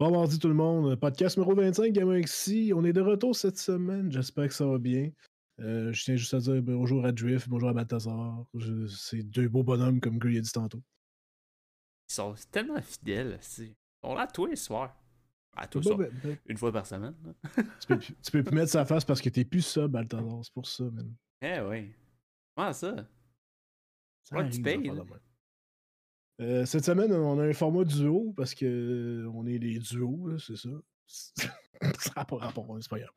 Bon mardi tout le monde, podcast numéro 25 GameXC. On est de retour cette semaine, j'espère que ça va bien. Euh, je tiens juste à dire bonjour à Drift, bonjour à Balthazar. C'est deux beaux bonhommes comme Gray a dit tantôt. Ils sont tellement fidèles. On l'a tous les soirs. À tous les ben, ben. Une fois par semaine. tu, peux, tu peux plus mettre sa face parce que t'es plus ça, Balthazar. C'est pour ça, man. Eh oui. Comment ça? ça tu payes. Euh, cette semaine, on a un format duo parce que euh, on est les duos, c'est ça. ça n'a pas rapport, c'est pas grave.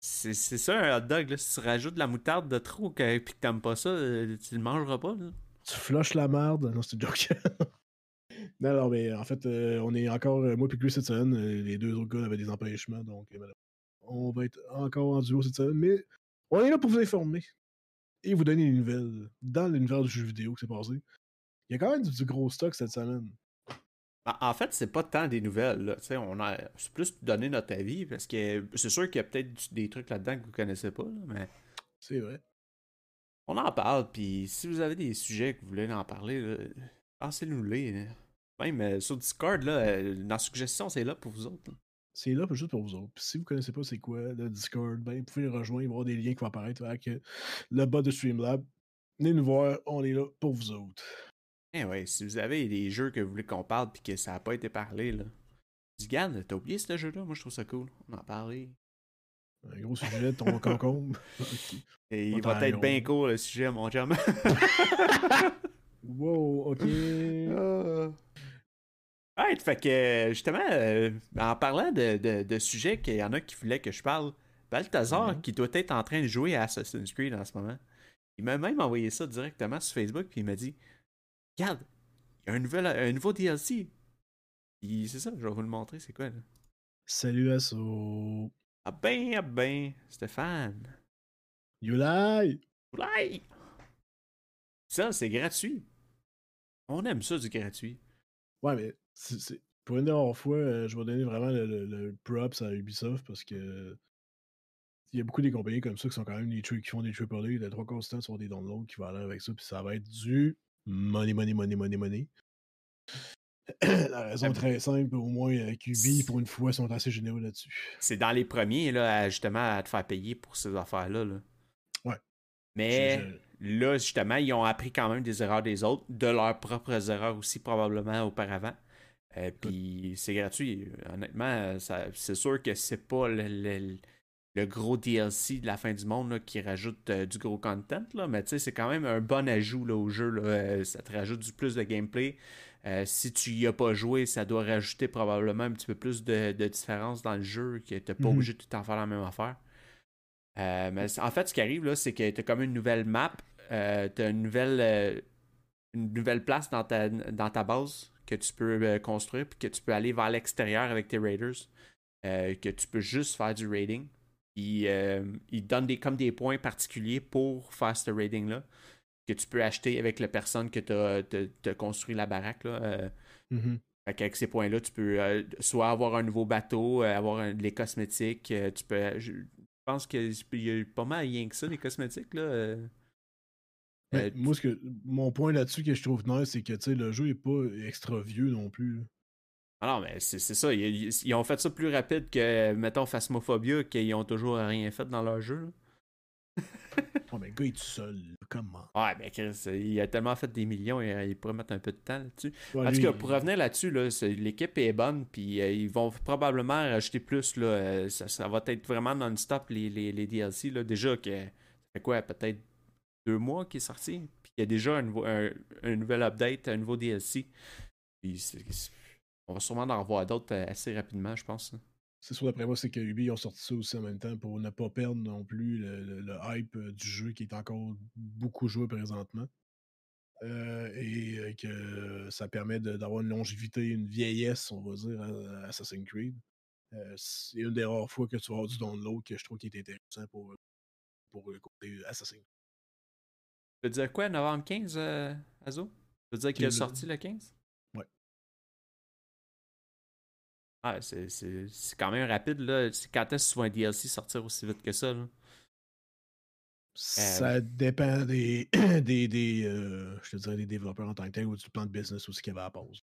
C'est ça un hot dog, là. si tu rajoutes de la moutarde de trop et que t'aimes pas ça, euh, tu le mangeras pas. Là. Tu flushes la merde? Non, c'est une joke. non, non, mais en fait, on est encore, moi et cette semaine, les deux autres gars avaient des empêchements, donc on va être encore en duo cette semaine, mais on est là pour vous informer et vous donner des nouvelles dans l'univers du jeu vidéo qui s'est passé. Il y a quand même du, gros stock cette semaine. En fait, c'est pas tant des nouvelles. On a c'est plus donner notre avis parce que c'est sûr qu'il y a peut-être des trucs là-dedans que vous connaissez pas, mais. C'est vrai. On en parle, puis si vous avez des sujets que vous voulez en parler, lancez-nous-les. Même euh, sur Discord, là, euh, dans suggestion, c'est là pour vous autres. C'est là juste pour vous autres. si vous connaissez pas c'est quoi le Discord, ben, vous pouvez le rejoindre, il va y avoir des liens qui vont apparaître avec le bas de Streamlab. Venez nous voir, on est là pour vous autres. Eh ouais, si vous avez des jeux que vous voulez qu'on parle puis que ça n'a pas été parlé, là. Dis, garde, t'as oublié ce jeu-là? Moi, je trouve ça cool. On en parlait. Un gros sujet de ton concombre. Et il va être bien court, le sujet, mon chum. wow, ok. Uh... fait que, justement, euh, en parlant de, de, de sujets qu'il y en a qui voulaient que je parle, Balthazar, qui doit être en train de jouer à Assassin's Creed en ce moment, il m'a même envoyé ça directement sur Facebook, puis il m'a dit Regarde, il y a un, nouvel, un nouveau DLC. C'est ça, je vais vous le montrer, c'est quoi là? Salut Asso. Ah ben, ah ben, Stéphane. You lie! You lie! Ça, c'est gratuit. On aime ça du gratuit. Ouais, mais c'est, pour une dernière fois, euh, je vais donner vraiment le, props à Ubisoft parce que il y a beaucoup des compagnies comme ça qui sont quand même des trucs qui font des triple A, des trois constants sur des downloads qui vont aller avec ça, puis ça va être du money, money, money, money, money. La raison très simple, au moins QB, pour une fois, sont assez généreux là-dessus. C'est dans les premiers, là, justement, à te faire payer pour ces affaires-là. Là. Ouais. Mais là, justement, ils ont appris quand même des erreurs des autres, de leurs propres erreurs aussi, probablement, auparavant. Euh, puis c'est gratuit. Honnêtement, c'est sûr que c'est pas le le gros DLC de la fin du monde qui rajoute euh, du gros content, là, mais tu sais, c'est quand même un bon ajout là, au jeu. Là. Euh, ça te rajoute du plus de gameplay. Euh, si tu y as pas joué, ça doit rajouter probablement un petit peu plus de, différence dans le jeu, que tu pas mhm. obligé de tout en faire la même affaire. mais en fait, ce qui arrive, là, c'est que tu as comme une nouvelle map, tu as une nouvelle, une nouvelle place dans ta, dans ta base que tu peux construire, puis que tu peux aller vers l'extérieur avec tes raiders, que tu peux juste faire du raiding. Euh, il, donne des, comme des points particuliers pour faire ce raiding-là que tu peux acheter avec la personne que tu as, construit la baraque. Là. Euh. Mm-hmm. Avec ces points-là, tu peux euh, soit avoir un nouveau bateau, avoir des cosmétiques. tu peux. Je pense qu'il y a pas mal rien que ça, des cosmétiques. Là. moi, ce que, mon point là-dessus que je trouve nice, c'est que le jeu est pas extra vieux non plus. Ah non, mais c'est ça. Ils, ont fait ça plus rapide que, mettons, Phasmophobia, qu'ils ont toujours rien fait dans leur jeu. oh, mais le gars est tout seul. Comment? Ouais, mais Chris, il a tellement fait des millions, il, pourrait mettre un peu de temps là-dessus. en tout cas, pour revenir là-dessus, là, l'équipe est bonne, puis euh, ils vont probablement rajouter plus. Là, euh, ça, va être vraiment non-stop les, les, les, DLC. Là. Déjà, que, ça fait quoi, peut-être deux mois qu'il est sorti, puis il y a déjà un, un, un nouvel update, un nouveau DLC. Puis on va sûrement en revoir d'autres euh, assez rapidement, je pense. Hein. C'est sûr, d'après moi, c'est que Ubi ont sorti ça aussi en même temps pour ne pas perdre non plus le, hype euh, du jeu qui est encore beaucoup joué présentement. Euh, et que ça permet d'avoir une longévité, une vieillesse, on va dire, à, Assassin's Creed. c'est une des rares fois que tu vas avoir du download que je trouve qui est intéressant pour, pour le côté Assassin's Creed. Tu veux dire quoi, novembre 15, Azo? Tu veux dire qu'il est sorti le 15? Ah, c'est quand même rapide, là. Quand est-ce que tu vois un DLC sortir aussi vite que ça, là? Ça euh, dépend des, des, des euh, je te dirais des développeurs en tant que tel ou du plan de business aussi qu'il y avait à la pause.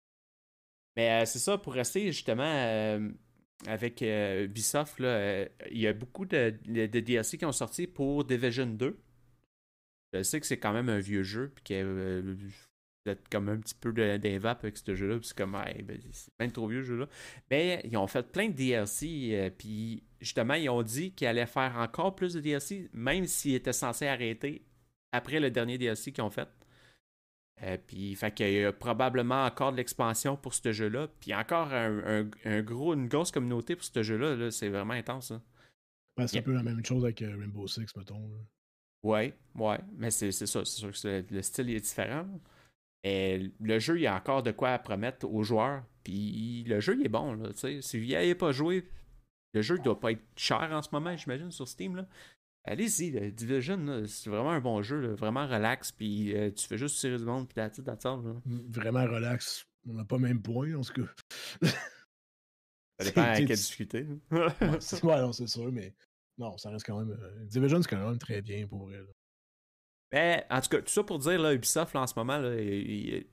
Mais c'est ça, pour rester justement avec Ubisoft, il y a beaucoup de, de, DLC qui ont sorti pour Division 2. Je sais que c'est quand même un vieux jeu, puis que comme un petit peu d'invap avec ce jeu-là, puis c'est comme, ben, c'est même trop vieux ce jeu-là. Mais ils ont fait plein de DLC, puis justement, ils ont dit qu'ils allaient faire encore plus de DLC, même s'ils étaient censés arrêter après le dernier DLC qu'ils ont fait. Euh, puis, fait qu'il y a probablement encore de l'expansion pour ce jeu-là. Puis encore un, gros, une grosse communauté pour ce jeu-là. c'est vraiment intense. c'est un peu la même chose avec euh, Rainbow Six, mettons. Ouais, ouais. Mais c'est, ça. C'est sûr que le, style est différent. Le jeu, il y a encore de quoi promettre aux joueurs. Puis le jeu, il est bon. Là, si vous n'y avez pas joué, le jeu ne doit pas être cher en ce moment, j'imagine, sur Steam. Là. Allez-y, Division, c'est vraiment un bon jeu, vraiment relax, puis euh, tu fais juste tirer du monde, puis tête d'attendre. Vraiment relax. On n'a pas même point, en ce cas. Ça dépend à quelle difficulté. ouais, c'est sûr, mais non, ça reste quand même. Euh, Division, c'est quand même très bien pour elle. Ben, en tout cas, tout ça pour dire, là, Ubisoft, en ce moment, là,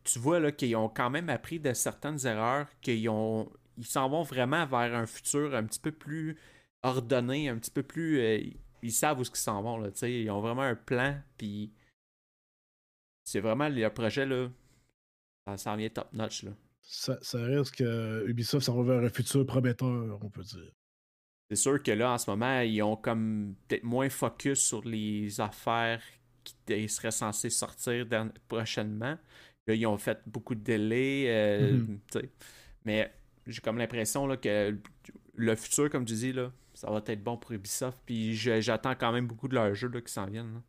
tu vois qu'ils ont quand même appris de certaines erreurs, qu'ils ont, ils s'en vont vraiment vers un futur un petit peu plus ordonné, un petit peu plus. Euh, ils savent où ils s'en vont. Là, ils ont vraiment un plan, puis c'est vraiment le projet, là, ça s'en vient top notch. Là. Ça, ça reste que Ubisoft s'en va vers un futur prometteur, on peut dire. C'est sûr que là, en ce moment, ils ont comme peut-être moins focus sur les affaires qui seraient censées sortir prochainement. Là, ils ont fait beaucoup de délais. Euh, mm-hmm. Mais j'ai comme l'impression que le futur, comme tu dis, là, ça va être bon pour Ubisoft. Puis j'attends quand même beaucoup de leurs jeux qui s'en viennent.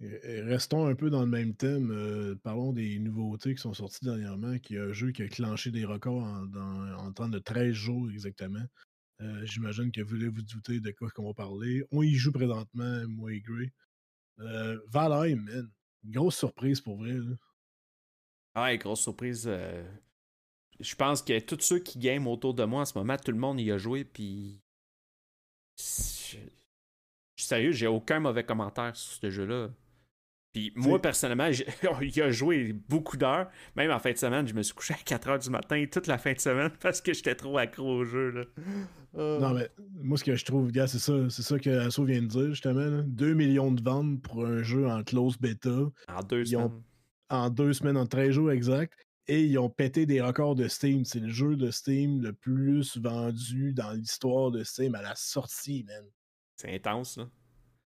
Restons un peu dans le même thème. Euh, parlons des nouveautés qui sont sorties dernièrement. Qui a un jeu qui a clenché des records en, temps de 13 jours exactement. Euh, j'imagine que vous voulez vous douter de quoi qu'on va parler. On y joue présentement, moi et Gray. Euh, Valheim, man. Grosse surprise pour vrai. Ouais, grosse surprise. Euh, je pense que tous ceux qui game autour de moi en ce moment, tout le monde y a joué, puis. Je... Sérieux, j'ai aucun mauvais commentaire sur ce jeu-là. Puis moi, personnellement, il a joué beaucoup d'heures. Même en fin de semaine, je me suis couché à 4 heures du matin toute la fin de semaine parce que j'étais trop accro au jeu. Là. Euh. Non, mais moi, ce que je trouve, gars, c'est ça, c'est ça que Asso vient de dire, justement. 2 millions de ventes pour un jeu en close beta. En deux semaines. En deux semaines, en 13 jours exact. Et ils ont pété des records de Steam. C'est le jeu de Steam le plus vendu dans l'histoire de Steam à la sortie, man. C'est intense, là.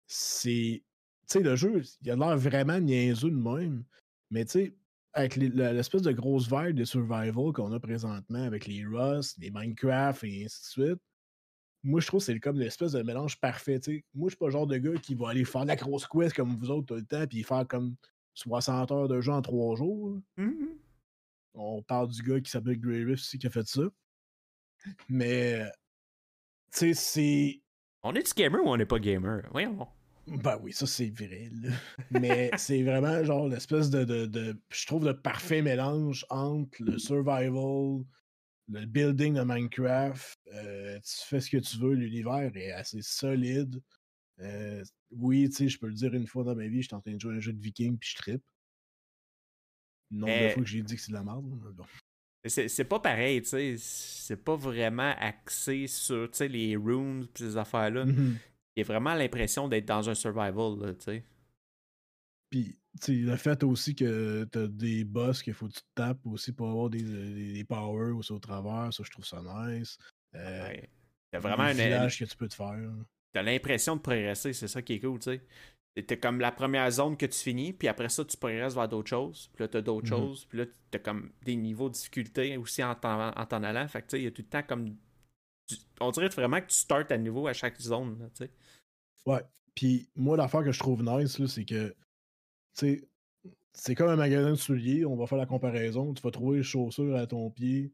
C'est sais, le jeu, il a l'air vraiment niaiseux de même. Mais tu sais, avec l'espèce de grosse vibe de survival qu'on a présentement avec les Rust, les Minecraft et ainsi de suite, moi je trouve que c'est comme l'espèce de mélange parfait. sais. Moi, je suis pas le genre de gars qui va aller faire de la grosse quest comme vous autres tout le temps, puis faire comme 60 heures de jeu en 3 jours. Mmh on parle du gars qui s'appelle Grey Rift aussi qui a fait ça. Mais, tu sais, c'est. On est-tu gamer ou on n'est pas gamer? Voyons. Ben oui, ça c'est vrai. Mais c'est vraiment genre l'espèce de, de, je trouve, de parfait mélange entre le survival, le building de Minecraft. Euh, tu fais ce que tu veux, l'univers est assez solide. Euh, oui, tu sais, je peux le dire une fois dans ma vie, j'étais en train de jouer un jeu de viking puis je trippe. Non, de fois que j'ai dit que c'est de la merde. C'est pas pareil, tu sais. C'est pas vraiment axé sur les runes et ces affaires-là. Mm-hmm y a vraiment l'impression d'être dans un survival, tu sais. Puis, tu le fait aussi que t'as des boss qu'il faut que tu te tapes aussi pour avoir des, des, powers aussi au travers, ça, je trouve ça nice. Euh, ouais. T'as vraiment un village que tu peux te faire. T'as l'impression de progresser, c'est ça qui est cool, tu sais. T'es comme la première zone que tu finis, puis après ça, tu progresses vers d'autres choses. Puis là, t'as d'autres mm-hmm. choses. Puis là, t'as comme des niveaux de difficulté aussi en t'en allant. Fait que, tu sais, il y a tout le temps comme on dirait vraiment que tu startes à nouveau à chaque zone. tu sais. ouais. Puis moi, l'affaire que je trouve nice, c'est que, c'est comme un magasin de souliers. On va faire la comparaison. Tu vas trouver les chaussures à ton pied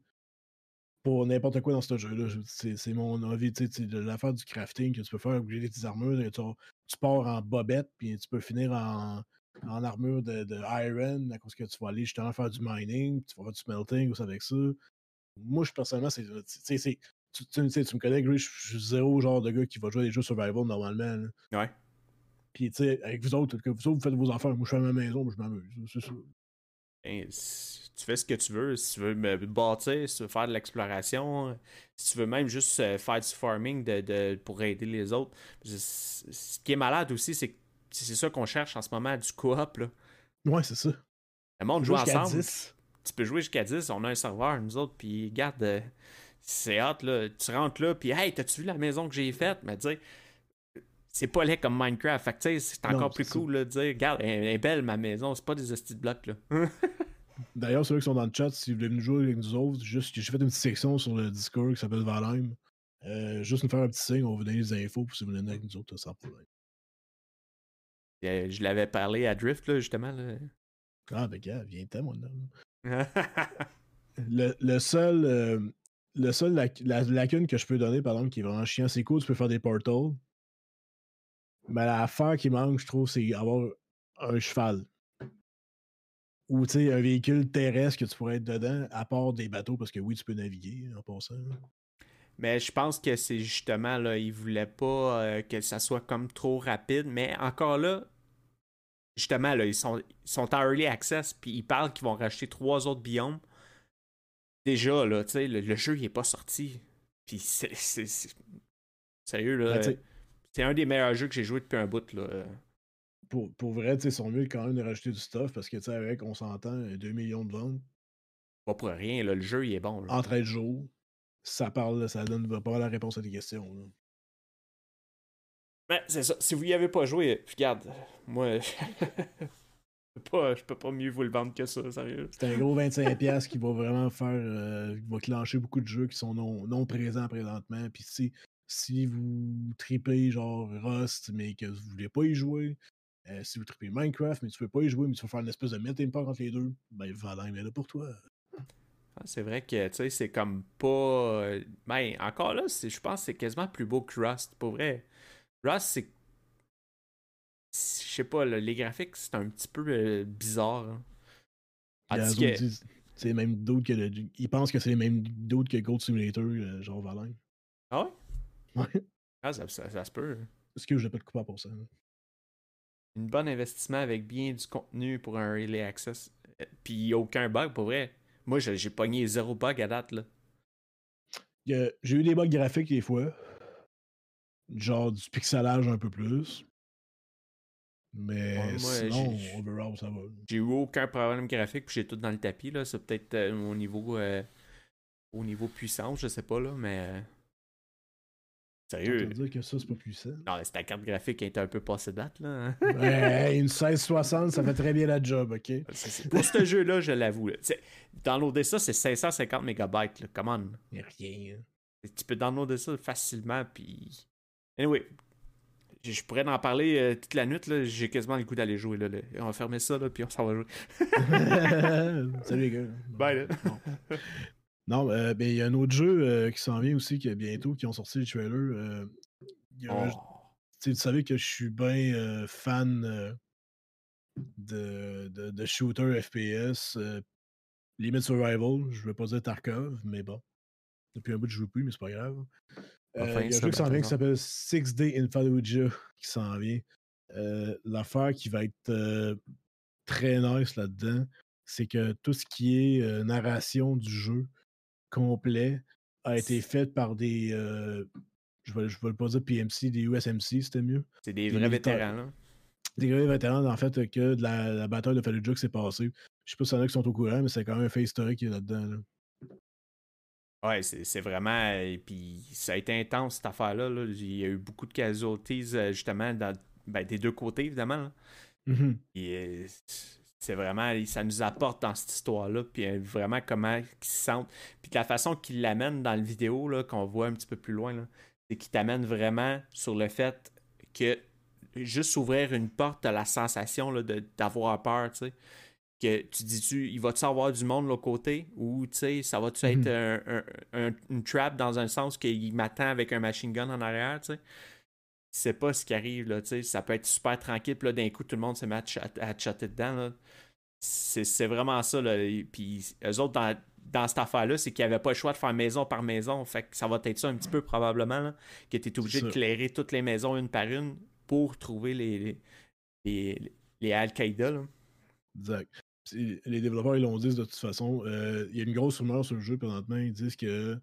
pour n'importe quoi dans ce jeu-là. C'est mon avis. De l'affaire du crafting que tu peux faire avec des armures. Tu, tu, pars en bobette, puis tu peux finir en, en armure de, iron, à cause que tu vas aller justement faire du mining, tu vas faire du smelting aussi avec ça. Moi, je personnellement, c'est tu, tu, tu, me connais, Gris, je suis zéro genre de gars qui va jouer à des jeux survival normalement. Ouais. Puis, tu sais, avec vous autres, que vous autres, vous faites vos affaires, moi, je suis à ma maison, moi, je m'amuse. C'est ça. Ben, tu tu fais ce que tu veux. Si tu veux me bâtir, si tu veux faire de l'exploration, si tu veux même juste euh, faire du farming de, pour aider les autres. Ce qui est malade aussi, c'est que c'est ça qu'on cherche en ce moment, du coop. Là. Ouais, c'est ça. Le monde joue ensemble. Tu peux jouer jusqu'à 10, on a un serveur, nous autres, puis garde, euh, c'est hâte, là. Tu rentres là, puis hey, t'as-tu vu la maison que j'ai faite? Mais dire, c'est pas laid comme Minecraft. Fait que c'est encore plus cool de dire, regarde, elle, est belle ma maison, c'est pas des hosties de blocs, là. D'ailleurs, ceux qui sont dans le chat, si vous voulez nous jouer avec nous autres, juste, j'ai fait une petite section sur le Discord qui s'appelle Valheim. Euh, juste nous faire un petit signe, on va vous donner les infos pour si vous venez avec nous autres, sans problème. je l'avais parlé à Drift, là, justement. Là. Ah, ben, gars, viens-t'en, mon homme. le, le, seul, euh, le seul la, lacune que je peux donner, par exemple, qui est vraiment chiant, c'est cool, tu peux faire des portals. Mais l'affaire qui manque, je trouve, c'est avoir un cheval. Ou tu sais, un véhicule terrestre que tu pourrais être dedans, à part des bateaux, parce que oui, tu peux naviguer en passant. Mais je pense que c'est justement là, ils voulaient pas euh, que ça soit comme trop rapide. Mais encore là, justement, là, ils sont, ils sont en early access, puis ils parlent qu'ils vont racheter trois autres biomes. Déjà, là, tu sais, le, jeu, il est pas sorti. Puis c'est. Sérieux, là. Ben, c'est un des meilleurs jeux que j'ai joué depuis un bout, là. Pour, pour vrai, tu sais, ils sont mieux quand même de rajouter du stuff parce que, tu sais, avec, on s'entend, 2 millions de ventes. Pas pour rien, là, le jeu, il est bon. Là. En 13 jours, ça parle, ça donne pas la réponse à tes questions. Là. Ben, c'est ça. Si vous y avez pas joué, regarde, moi, peux pas, je peux pas mieux vous le vendre que ça, sérieux. C'est un gros 25$ qui va vraiment faire. Euh, qui va clencher beaucoup de jeux qui sont non, non présents présentement. Puis si, si vous tripez genre Rust, mais que vous voulez pas y jouer, euh, si vous tripez Minecraft, mais tu veux pas y jouer, mais tu veux faire une espèce de melting pot entre les deux, ben Valheim est là pour toi. Ah, c'est vrai que tu sais, c'est comme pas. Euh, ben, encore là, je pense que c'est quasiment plus beau que Rust, pour vrai. Rust, c'est je sais pas, les graphiques, c'est un petit peu euh, bizarre. Hein. C'est même d'autres que le... Ils pensent que c'est les mêmes d'autres que Gold Simulator, euh, genre Valheim. Ah ouais? Ouais. Ah, ça, ça, se peut. Est-ce que je n'ai pas de coupable pour ça? Hein. Un bon investissement avec bien du contenu pour un Relay Access. Euh, puis aucun bug, pour vrai. Moi, j'ai pogné zéro bug à date, là. J'ai eu des bugs graphiques des fois. Genre du pixelage un peu plus. Mais sinon, overall, ça va. J'ai eu aucun problème graphique, puis j'ai tout dans le tapis. là. C'est peut-être euh, au niveau euh, au niveau puissance, je sais pas, là, mais. Euh, sérieux. Tu dire que ça, c'est pas puissant. Non, c'est ta carte graphique qui est un peu passée date, là. ouais, une 1660, ça fait très bien la job, ok? Pour ce jeu-là, je l'avoue. Downloader ça, c'est 550 MB, là. Come on. rien. Hein. Tu peux downloader ça facilement, puis. Anyway, je pourrais en parler euh, toute la nuit. J'ai quasiment le goût d'aller jouer. Là, On va fermer ça, là, puis on s'en va jouer. Salut les gars. Bye. Non, euh, ben, il y a un autre jeu euh, qui s'en vient aussi, qui est bientôt, qui ont sorti le trailer. Oh. Tu savais que je suis bien fan de, de, de, shooter FPS. Limit Survival, je veux pas dire Tarkov, mais bon. Depuis un bout, je joue plus, mais c'est pas grave. Euh, il y a un jeu qui s'en vient qui s'appelle Six Day in Fallujah qui s'en vient. Euh, l'affaire qui va être euh, très nice là-dedans, c'est que tout ce qui est narration du jeu complet a été fait par des. je ne vais, pas dire PMC, des USMC, c'était mieux. C'est des, vrais vétérans, là. Des vrais vétérans, en fait, que de la, bataille de Fallujah qui s'est passée. Je sais pas si y en a qui sont au courant, mais c'est quand même un fait historique qui est là-dedans. Là. Ouais, c'est vraiment. Et puis ça a été intense cette affaire-là. Il y a eu beaucoup de casualties, euh, justement, dans, ben, des deux côtés, évidemment. Mm-hmm. Et euh, c'est vraiment. Ça nous apporte dans cette histoire-là. Puis euh, vraiment comment ils se sentent. Puis la façon qu'ils l'amènent dans la vidéo, qu'on voit un petit peu plus loin, c'est qu'ils t'amènent vraiment sur le fait que juste ouvrir une porte, à la sensation d'avoir peur, tu sais que tu dis-tu, il va-tu avoir du monde de l'autre côté? Ou tu sais, ça va-tu être mhm. un, une trap dans un sens qu'il m'attend avec un machine gun en arrière, tu sais? C'est pas ce qui arrive, là, tu sais. Ça peut être super tranquille, puis là, d'un coup, tout le monde se met à, chatter dedans, là. C'est vraiment ça, là. Puis eux autres, dans, dans cette affaire-là, c'est qu'il n'y avait pas le choix de faire maison par maison. Fait que ça va être ça un petit peu, probablement, là, que tu es obligé de clairer toutes les maisons une par une pour trouver les, les, les, Al-Qaïda, là. Exact. Les développeurs, ils l'ont dit de toute façon. Euh, il y a une grosse rumeur sur le jeu présentement. Ils disent que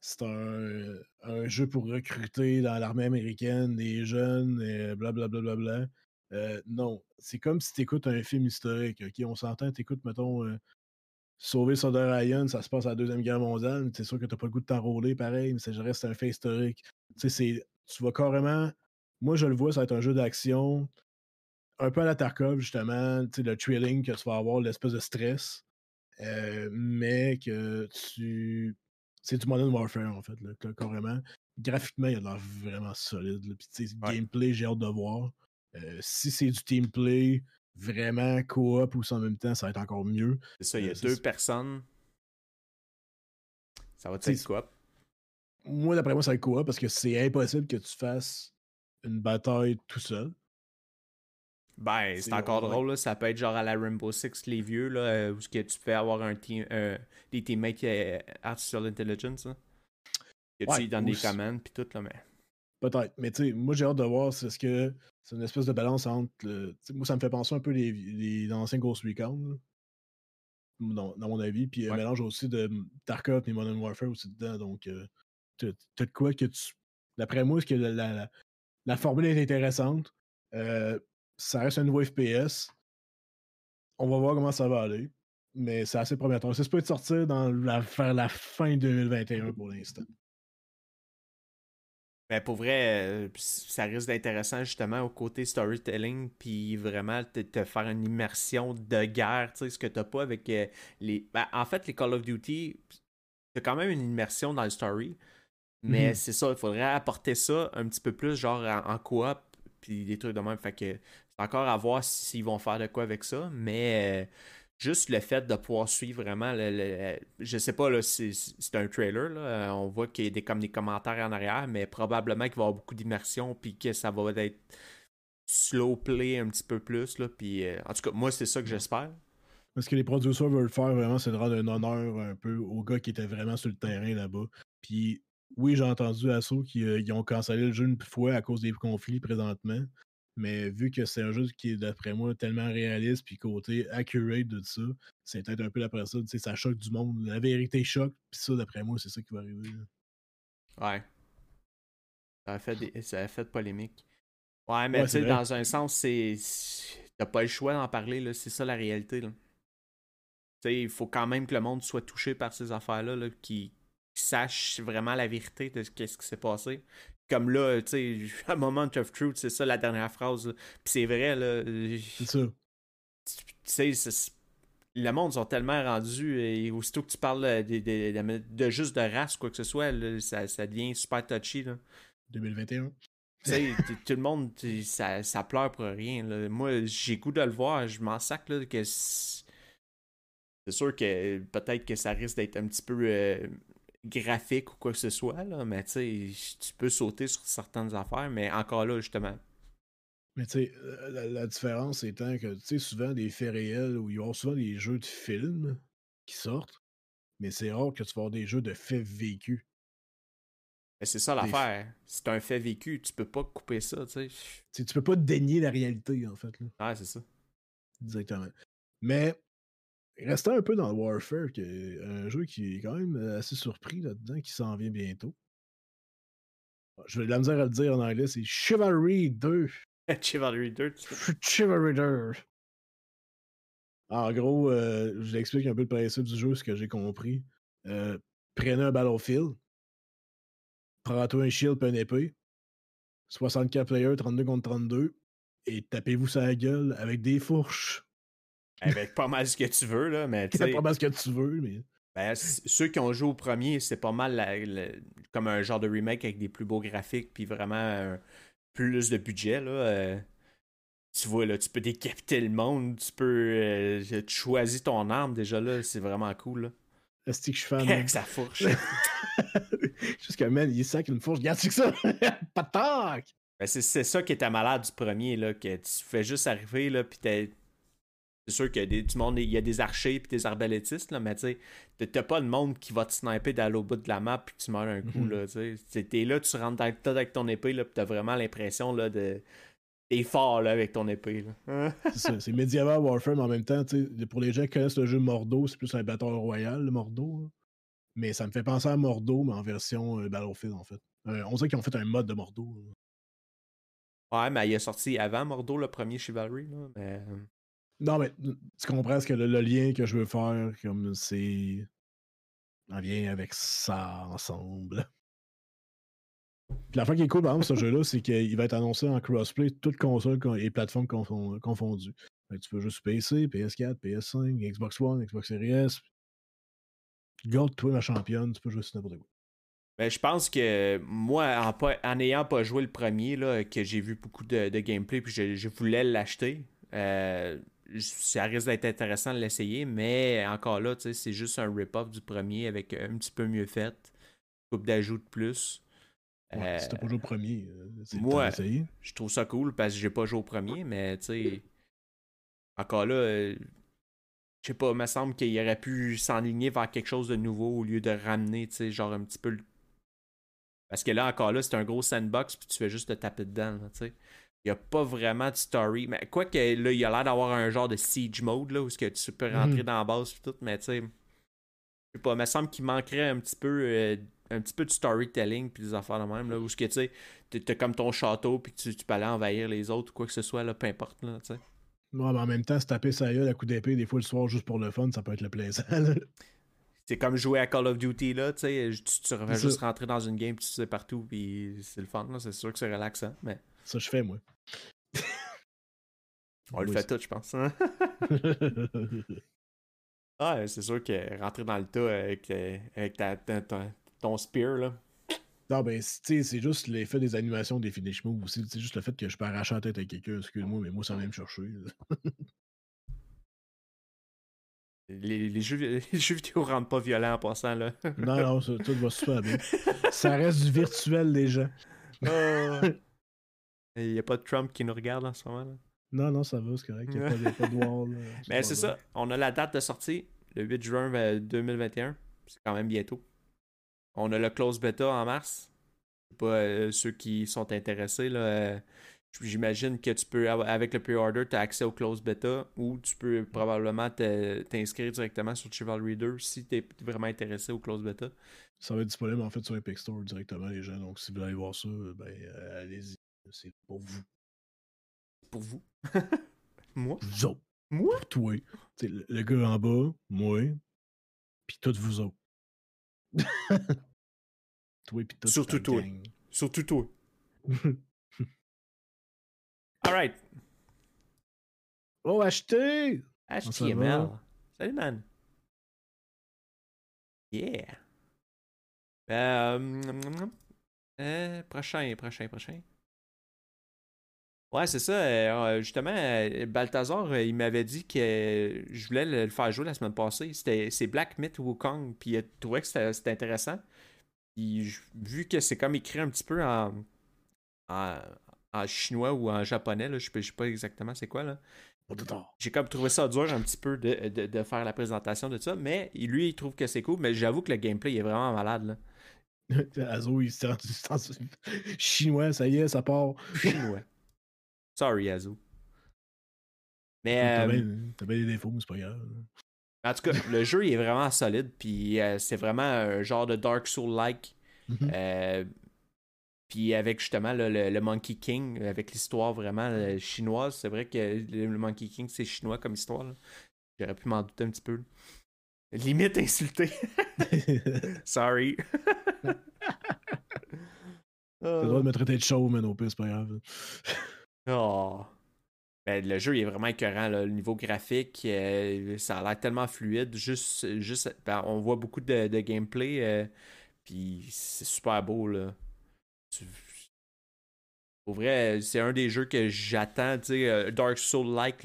c'est un, jeu pour recruter dans l'armée américaine des jeunes et blablabla. Bla, bla, bla, non, c'est comme si tu écoutes un film historique. ok? On s'entend, tu écoutes, mettons, euh, Sauver Soldat Ryan, ça se passe à la Deuxième Guerre mondiale. C'est sûr que tu pas le goût de t'enrôler pareil, mais ça reste un fait historique. Tu vas carrément. Moi, je le vois, ça va être un jeu d'action un peu à la Tarkov, justement, le thrilling que tu vas avoir, l'espèce de stress, euh, mais que tu. C'est du Modern Warfare, en fait, là, carrément. Graphiquement, il a l'air vraiment solide. Puis, gameplay, j'ai hâte de voir. Euh, si c'est du teamplay, vraiment coop ou en même temps, ça va être encore mieux. C'est ça, il y a euh, deux personnes. Ça va être coop? Moi, d'après moi, ça va être coop parce que c'est impossible que tu fasses une bataille tout seul. Ben, c'est encore drôle, ça peut être genre à la Rainbow Six, les vieux, là, euh, où que tu peux avoir un team, euh, des teammates qui euh, Artificial Intelligence. Là. Que tu dans des commandes puis tout, là, mais. Peut-être. Mais tu sais, moi j'ai hâte de voir c'est ce que c'est une espèce de balance entre. moi, ça me fait penser un peu les, les anciens Ghost Recon, dans, mon avis. Puis un mélange aussi de Tarkov et Modern Warfare aussi dedans. Donc, t'as de quoi que tu. D'après moi, que la, la, la, formule est intéressante. Euh, ça reste un nouveau FPS. On va voir comment ça va aller. Mais c'est assez prometteur. Ça se peut être sortir dans la, vers la fin 2021 pour l'instant. Ben pour vrai, euh, ça risque d'être intéressant justement au côté storytelling, puis vraiment te, te, faire une immersion de guerre, tu sais, ce que t'as pas avec euh, les. Ben, en fait, les Call of Duty, t'as quand même une immersion dans le story, mais mm-hmm. c'est ça, il faudrait apporter ça un petit peu plus, genre en, en coop, puis des trucs de même. Fait que c'est encore à voir s'ils vont faire de quoi avec ça, mais euh, juste le fait de pouvoir suivre vraiment, le, je sais pas, c'est un trailer, là, euh, on voit qu'il y a des, comme des commentaires en arrière, mais probablement qu'il va y avoir beaucoup d'immersion, puis que ça va être slow play un petit peu plus, là, puis euh, en tout cas, moi, c'est ça que j'espère. Ce que les producteurs veulent faire vraiment, c'est de rendre un honneur un peu aux gars qui étaient vraiment sur le terrain là-bas. Puis oui, j'ai entendu ceux qui ont cancellé le jeu une fois à cause des conflits présentement. Mais vu que c'est un jeu qui est, d'après moi, tellement réaliste, puis côté accurate de ça, c'est peut-être un peu après ça, ça choque du monde. La vérité choque, puis ça, d'après moi, c'est ça qui va arriver. Ouais. Ça a fait, des... ça a fait polémique. Ouais, mais tu sais, dans un sens, c'est. T'as pas le choix d'en parler, là. C'est ça la réalité, là. Tu sais, il faut quand même que le monde soit touché par ces affaires-là, là, qui, sache vraiment la vérité de ce qui s'est passé comme là, tu sais, un moment of truth, c'est ça la dernière phrase. Puis c'est vrai, là. C'est ça. Tu sais, le monde sont tellement rendus, et aussitôt que tu parles de, de, juste de race, quoi que ce soit, ça, ça, devient super touchy. Là. 2021. Tu sais, tout le monde, ça, ça pleure pour rien. Là. Moi, j'ai goût de le voir, je m'en sac là, que c'est sûr que peut-être que ça risque d'être un petit peu euh, graphique ou quoi que ce soit, là, mais tu peux sauter sur certaines affaires, mais encore là, justement. Mais tu sais, la, différence étant que, tu sais, souvent des faits réels où il y a souvent des jeux de films qui sortent, mais c'est rare que tu vas avoir des jeux de faits vécus. Mais c'est ça l'affaire. C'est un fait vécu, tu peux pas couper ça, tu sais. Tu peux pas dénier la réalité, en fait. Là. Ouais, c'est ça. Exactement. Mais Restant un peu dans Warfare, qui un jeu qui est quand même assez surpris là-dedans, qui s'en vient bientôt. Je vais de la misère à le dire en anglais, c'est Chivalry 2. Chivalry 2. Chivalry 2. En gros, euh, je l'explique un peu le principe du jeu, ce que j'ai compris. Euh, prenez un battlefield, prends-toi un shield et une épée, 64 players, 32 contre 32, et tapez-vous sa gueule avec des fourches. Avec pas mal ce que tu veux, là, mais C'est pas mal ce que tu veux, mais. Ben, ceux qui ont joué au premier, c'est pas mal comme un genre de remake avec des plus beaux graphiques, puis vraiment plus de budget, là. Euh, tu vois, là, tu peux décapiter le monde, tu peux. Euh, tu choisis ton arme déjà, là, c'est vraiment cool, là. Est-ce que je fais Avec sa fourche. Juste que, man, il sac une fourche. Regarde, c'est que ça. Patac! Ben, c'est ça qui était malade du premier, là, que tu fais juste arriver, là, puis t'es c'est sûr qu'il y a des, monde, il y a des archers et des arbalétistes, là, mais tu sais, t'as pas de monde qui va te sniper d'aller au bout de la map puis tu meurs un coup, mhm. là, tu sais. T'es là, tu rentres dans avec ton épée, là, pis t'as vraiment l'impression, là, de T'es fort là avec ton épée. c'est Warfare, mais en même temps, pour les gens qui connaissent le jeu Mordo, c'est plus un bâtard royal, le Mordo. Mais ça me fait penser à Mordo, mais en version euh, Battlefield, en fait. Euh, on sait qu'ils ont fait un mode de Mordo. Ouais, mais il est sorti avant Mordo, le premier Chivalry. Là, mais... Non, mais tu comprends ce que le, lien que je veux faire, comme c'est. En vient avec ça ensemble. La fois qui est cool, par exemple, ce jeu-là, c'est qu'il va être annoncé en crossplay, toutes consoles et plateformes confondues. tu peux juste PC, PS4, PS5, Xbox One, Xbox Series. Garde-toi la championne, tu peux jouer sur n'importe quoi. Ben, je pense que moi, en, n'ayant pas joué le premier, là, que j'ai vu beaucoup de, gameplay, puis je, voulais l'acheter, euh, ça risque d'être intéressant de l'essayer, mais encore là, c'est juste un rip-off du premier avec un petit peu mieux fait, coupe d'ajout de plus. Ouais, euh, pas joué au premier, euh, moi, je trouve ça cool parce que j'ai pas joué au premier, mais tu sais, encore là, euh, je sais pas, il me semble qu'il aurait pu s'enligner vers quelque chose de nouveau au lieu de ramener, tu sais, genre un petit peu. Parce que là, encore là, c'est un gros sandbox, puis tu fais juste te taper dedans, tu sais. Il n'y a pas vraiment de story. Mais quoi que là, il a l'air d'avoir un genre de siege mode, là, où que tu peux rentrer mhm. dans la base, et tout, mais tu sais. Je sais pas, il me semble qu'il manquerait un petit peu un petit peu de storytelling puis des affaires de même là où ce que tu sais t'as comme ton château puis tu, tu peux aller envahir les autres ou quoi que ce soit là peu importe là tu sais mais en même temps se taper ça à coup d'épée des fois le soir juste pour le fun ça peut être le plaisir c'est comme jouer à Call of Duty là tu sais tu, tu juste rentrer dans une game puis tu sais partout puis c'est le fun là c'est sûr que c'est relaxant mais ça je fais moi on le fait tout je pense hein? Ah, c'est sûr que rentrer dans le tas avec, euh, avec ta, ton spear, là. Non, ben, c'est juste l'effet des animations des finish moves aussi. C'est juste le fait que je peux arracher la tête à quelqu'un. Excuse-moi, mais moi, ça vient me chercher. les, les, jeux, les jeux vidéo rendent pas violents en passant, là. non, non, ça, tout va super bien. ça reste du virtuel, les gens. Oh. Il n'y a pas de Trump qui nous regarde en ce moment, là. Non, non, ça va, c'est correct. Il n'y a, pas de wall. Mais c'est ça. On a la date de sortie, le 8 juin 2021. Euh, c'est quand même bientôt. On a le close beta en mars. Pas euh, ceux qui sont intéressés. Là, euh, J'imagine que tu peux, avec le pre-order, tu as accès au close beta ou tu peux probablement t'inscrire directement sur Chivalry 2 si tu es vraiment intéressé au close beta. Ça va être disponible en fait sur Epic Store directement, les gens. Donc si vous voulez aller voir ça, ben euh, allez-y. C'est pour vous. Pour vous. moi? Vous autres. Moi? Pour toi. le, le gars en bas, moi. Puis toutes vous autres. toi pis Surtout toi. Surtout toi. Alright. Oh, acheter! HTML. Salut, man. Yeah. Euh, euh, prochain, prochain, prochain. Ouais, c'est ça. Euh, justement, euh, Balthazar, il m'avait dit que je voulais le faire jouer la semaine passée. C'est Black Myth Wukong, puis il trouvait que c'était intéressant. Puis vu que c'est comme écrit un petit peu en, en, chinois ou en japonais, là, je ne sais pas exactement c'est quoi. là. J'ai comme trouvé ça dur un petit peu de, de, faire la présentation de ça, mais lui, il trouve que c'est cool, mais j'avoue que le gameplay est vraiment malade. Là. Azo, il chinois, ça y est, ça part. Chinois. Sorry, Azu. Mais. T'as bien, euh, des défauts, mais c'est pas grave. En tout cas, le jeu il est vraiment solide, puis euh, c'est vraiment un genre de Dark Soul-like. Mm-hmm. Euh, puis avec justement le, Monkey King, avec l'histoire vraiment chinoise, c'est vrai que le Monkey King c'est chinois comme histoire. J'aurais pu m'en douter un petit peu. Limite insulté. Sorry. T'as le droit de me traiter de mais au pire, c'est pas grave. Oh. Ben, le jeu il est vraiment écœurant. Le niveau graphique, euh, ça a l'air tellement fluide. Juste, juste ben, on voit beaucoup de, gameplay. Euh, puis c'est super beau. Là. Vrai, c'est un des jeux que j'attends. Euh, Dark Soul-like,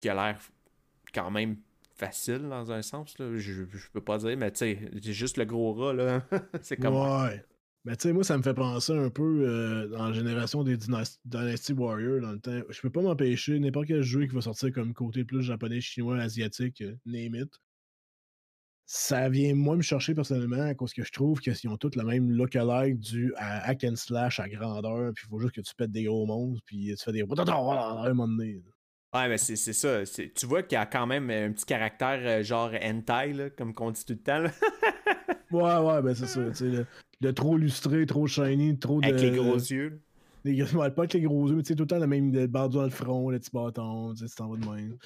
qui a l'air quand même facile dans un sens. Là. Je, je peux pas dire, mais tu sais, juste le gros rat. là. c'est comme. Ouais. Mais tu sais, moi, ça me fait penser un peu euh, dans la génération des Dynasty Warriors dans le temps. Je peux pas m'empêcher, n'importe quel jeu qui va sortir comme côté plus japonais, chinois, asiatique, euh, name it. ça vient moi me chercher personnellement parce que je trouve qu'ils ont tous le même look-alike du à hack and slash à grandeur, puis il faut juste que tu pètes des gros monstres, puis tu fais des à un moment donné. Ouais, mais c'est ça. Tu vois qu'il y a quand même un petit caractère euh, genre hentai, là, comme qu'on dit tout le temps. Là. ouais, ouais, ben c'est ça. Le, trop lustré, trop shiny, trop de. Avec les gros yeux. Les, pas avec les gros yeux, mais tu sais, tout le temps le même barre dans le front, le petit bâton, tu sais, t'en vas de même.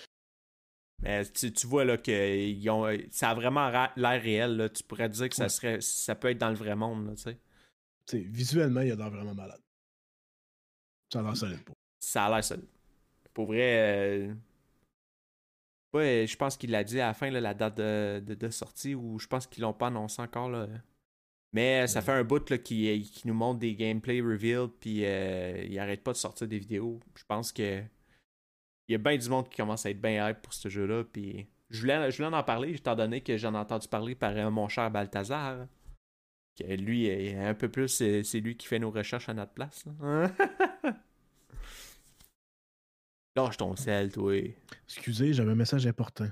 Mais tu, tu vois là que ont, ça a vraiment l'air réel. Là. Tu pourrais dire que ça serait ça peut être dans le vrai monde. Tu sais. visuellement, il a l'air vraiment malade. Ça a l'air solide. Pour. Ça a l'air solide. Pour vrai, euh... ouais, je pense qu'il l'a dit à la fin, là, la date de, de, sortie, ou je pense qu'ils l'ont pas annoncé encore. Là. Mais ça fait un bout là, qui, qui nous montre des gameplay revealed, puis euh, il arrête pas de sortir des vidéos. Je pense que il y a bien du monde qui commence à être bien hype pour ce jeu-là. Puis je voulais, je voulais en parler, étant donné que j'en ai entendu parler par euh, mon cher Balthazar. Que lui, est un peu plus, c'est lui qui fait nos recherches à notre place. Lâche ton sel, toi. Excusez, j'avais un message important.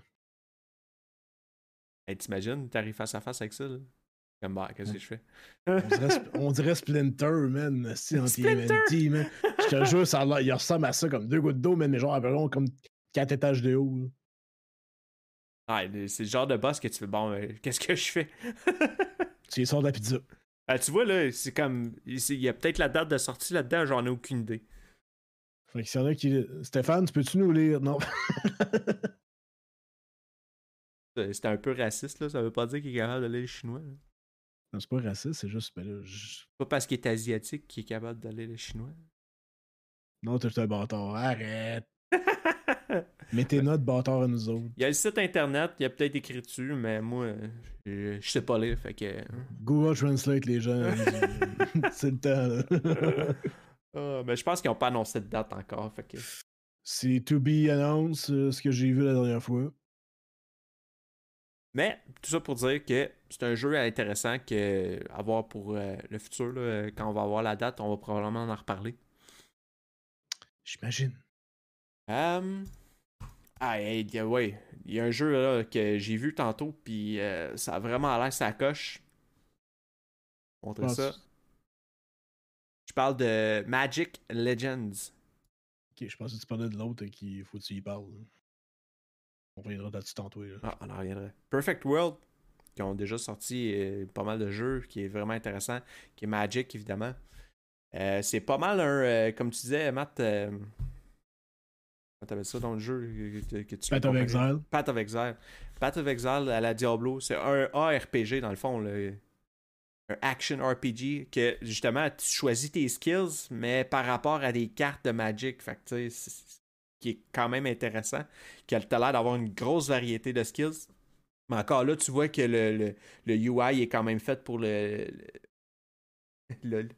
Hey, T'imagines, t'arrives face à face avec ça, là? Comme bah, qu'est-ce que je fais? on, dirait, Splinter, man. Si, en TMNT, man. Je te jure, ça il ressemble à ça comme deux gouttes d'eau, mais genre environ comme quatre étages de haut. Ouais, c'est le genre de boss que tu fais, bon, euh, qu'est-ce que je fais? tu sors de la pizza. Ah, tu vois, là, c'est comme. Il y a peut-être la date de sortie là-dedans, j'en ai aucune idée. Fait que s'il y en a qui. Stéphane, tu peux-tu nous lire? Non. C'était un peu raciste, là. Ça veut pas dire qu'il est capable de lire le chinois. Non, c'est pas raciste, c'est juste. Ben Pas parce qu'il est asiatique qu'il est capable d'aller le chinois. Non, t'es un bâtard. Arrête! Mettez notre bâtard à nous autres. Il y a le site internet, il y a peut-être écrit dessus, mais moi, je, sais pas lire, fait que. Hein. Google Translate, les gens. c'est le temps, ah, mais je pense qu'ils n'ont pas annoncé de date encore, fait que. C'est to be announced, euh, ce que j'ai vu la dernière fois. Mais tout ça pour dire que c'est un jeu intéressant que, à voir pour euh, le futur. quand on va avoir la date, on va probablement en reparler. J'imagine. Um... Ah, ouais. Il y a un jeu là, que j'ai vu tantôt, puis euh, ça a vraiment l'air sa coche. Montrer ça. Je parle de Magic Legends. Ok, je pense que tu parlais de l'autre qui faut que tu y parles. On reviendra là-dessus tantôt. Ah, on en reviendrait. Perfect World, qui ont déjà sorti euh, pas mal de jeux, qui est vraiment intéressant, qui est Magic, évidemment. Euh, c'est pas mal un, euh, comme tu disais, Matt. Comment t'avais ça dans le jeu que, tu Path of Exile. Path of Exile. Path of Exile à la Diablo, c'est un ARPG dans le fond. Un action RPG que justement tu choisis tes skills, mais par rapport à des cartes de Magic. Fait que tu sais, qui est quand même intéressant, qui a l'air d'avoir une grosse variété de skills. Mais encore là, tu vois que le, le, UI est quand même fait pour le. le,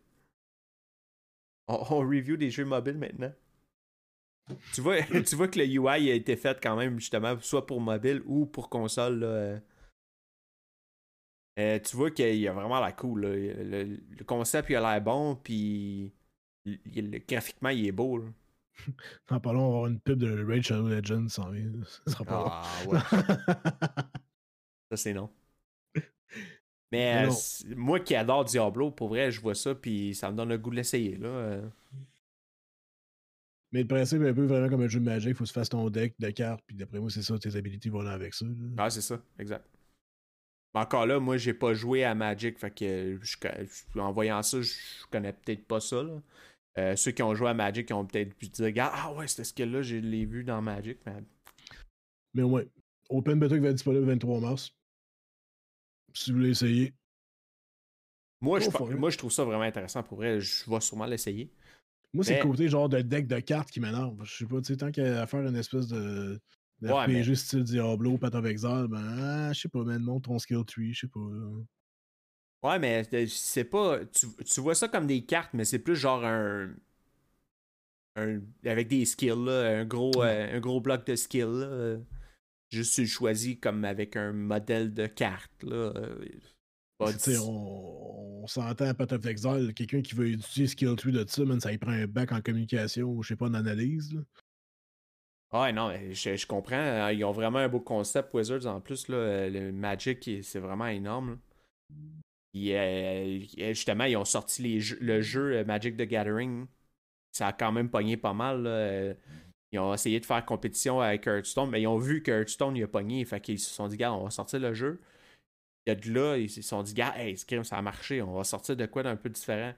on, review des jeux mobiles maintenant. Tu vois, tu vois que le UI a été fait quand même justement soit pour mobile ou pour console. Là. Euh, tu vois qu'il a vraiment la cool. Le, concept il a l'air bon, puis graphiquement il est beau. Là. En parlant, on va avoir une pub de Raid Shadow Legends sans Ça sera pas Ah ouais. ça, c'est non. Mais euh, moi qui adore Diablo, pour vrai, je vois ça, puis ça me donne le goût de l'essayer. là. Euh. Mais le principe est un peu vraiment comme un jeu de magie. Il faut que tu fasses ton deck de cartes, puis d'après moi, c'est ça, tes habilités vont aller avec ça. Ah, c'est ça, exact. Mais encore là, moi, j'ai pas joué à Magic, fait que en voyant ça, je connais peut-être pas ça. Là. Euh, ceux qui ont joué à Magic ont peut-être pu dire Ah ouais, c'était ce que là, je l'ai vu dans Magic. Mais, mais ouais. Open Beta qui va être disponible le 23 mars. Si vous voulez essayer. Moi, je, moi, je trouve ça vraiment intéressant. Pour vrai, je vais sûrement l'essayer. Moi, c'est le côté genre de deck de cartes qui m'énerve. Je sais pas, tu sais, tant qu'à faire une espèce de, de RPG style Diablo, Path of Exile, ben, ah, je sais pas, man, montre ton skill tree, je sais pas. Ouais, mais c'est pas. Tu, vois ça comme des cartes, mais c'est plus genre un. un avec des skills, là, un, gros, euh, un gros bloc de skills. Là. Juste choisi comme avec un modèle de carte. Là. on, on s'entend à Path of Exile, quelqu'un qui veut étudier skill tree de ça, man, ça y prend un bac en communication ou je sais pas en analyse. Ouais, non, je, je, comprends. Hein. Ils ont vraiment un beau concept, Wizards. En plus, là, le Magic, c'est vraiment énorme. Et, justement, ils ont sorti le jeu Magic the Gathering. Ça a quand même pogné pas mal. Ils ont essayé de faire compétition avec Hearthstone, mais ils ont vu que Hearthstone il a pogné. Fait qu'ils se sont dit, gars, on va sortir le jeu. Il y a de là, ils se sont dit, gars, hey, Scrim, ça a marché, on va sortir de quoi d'un peu différent.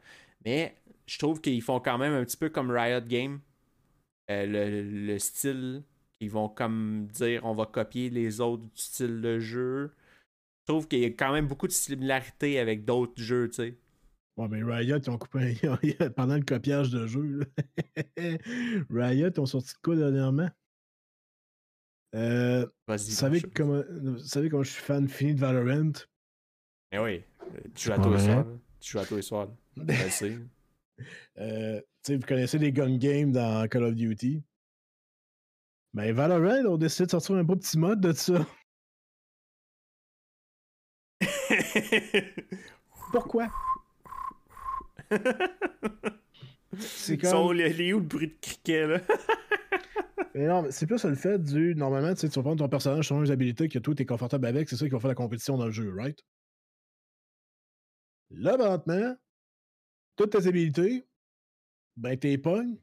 Mais je trouve qu'ils font quand même un petit peu comme Riot Game. Euh, le, style, ils vont comme dire on va copier les autres styles de jeu. Je trouve qu'il y a quand même beaucoup de similarités avec d'autres jeux, tu sais. Ouais, mais Riot, ils ont coupé pendant le copiage de jeu. Riot ont sorti de quoi dernièrement? Euh, vous, savez comment, vous savez comment je suis fan fini de Valorant? Eh oui, tu joues à tous les soirs. Tu joues à tous les soirs. euh, vous connaissez les gun games dans Call of Duty? Ben, Valorant, on décide de sortir un beau petit mode de ça. Pourquoi? c'est comme... Sont les où le bruit de criquet, là? mais non, c'est plus le fait du. Normalement, tu vas prendre ton personnage, ton habilité que toi, t'es confortable avec, c'est ça qui va faire la compétition dans le jeu, right? Là, maintenant, toutes tes habilités, ben t'es pognes,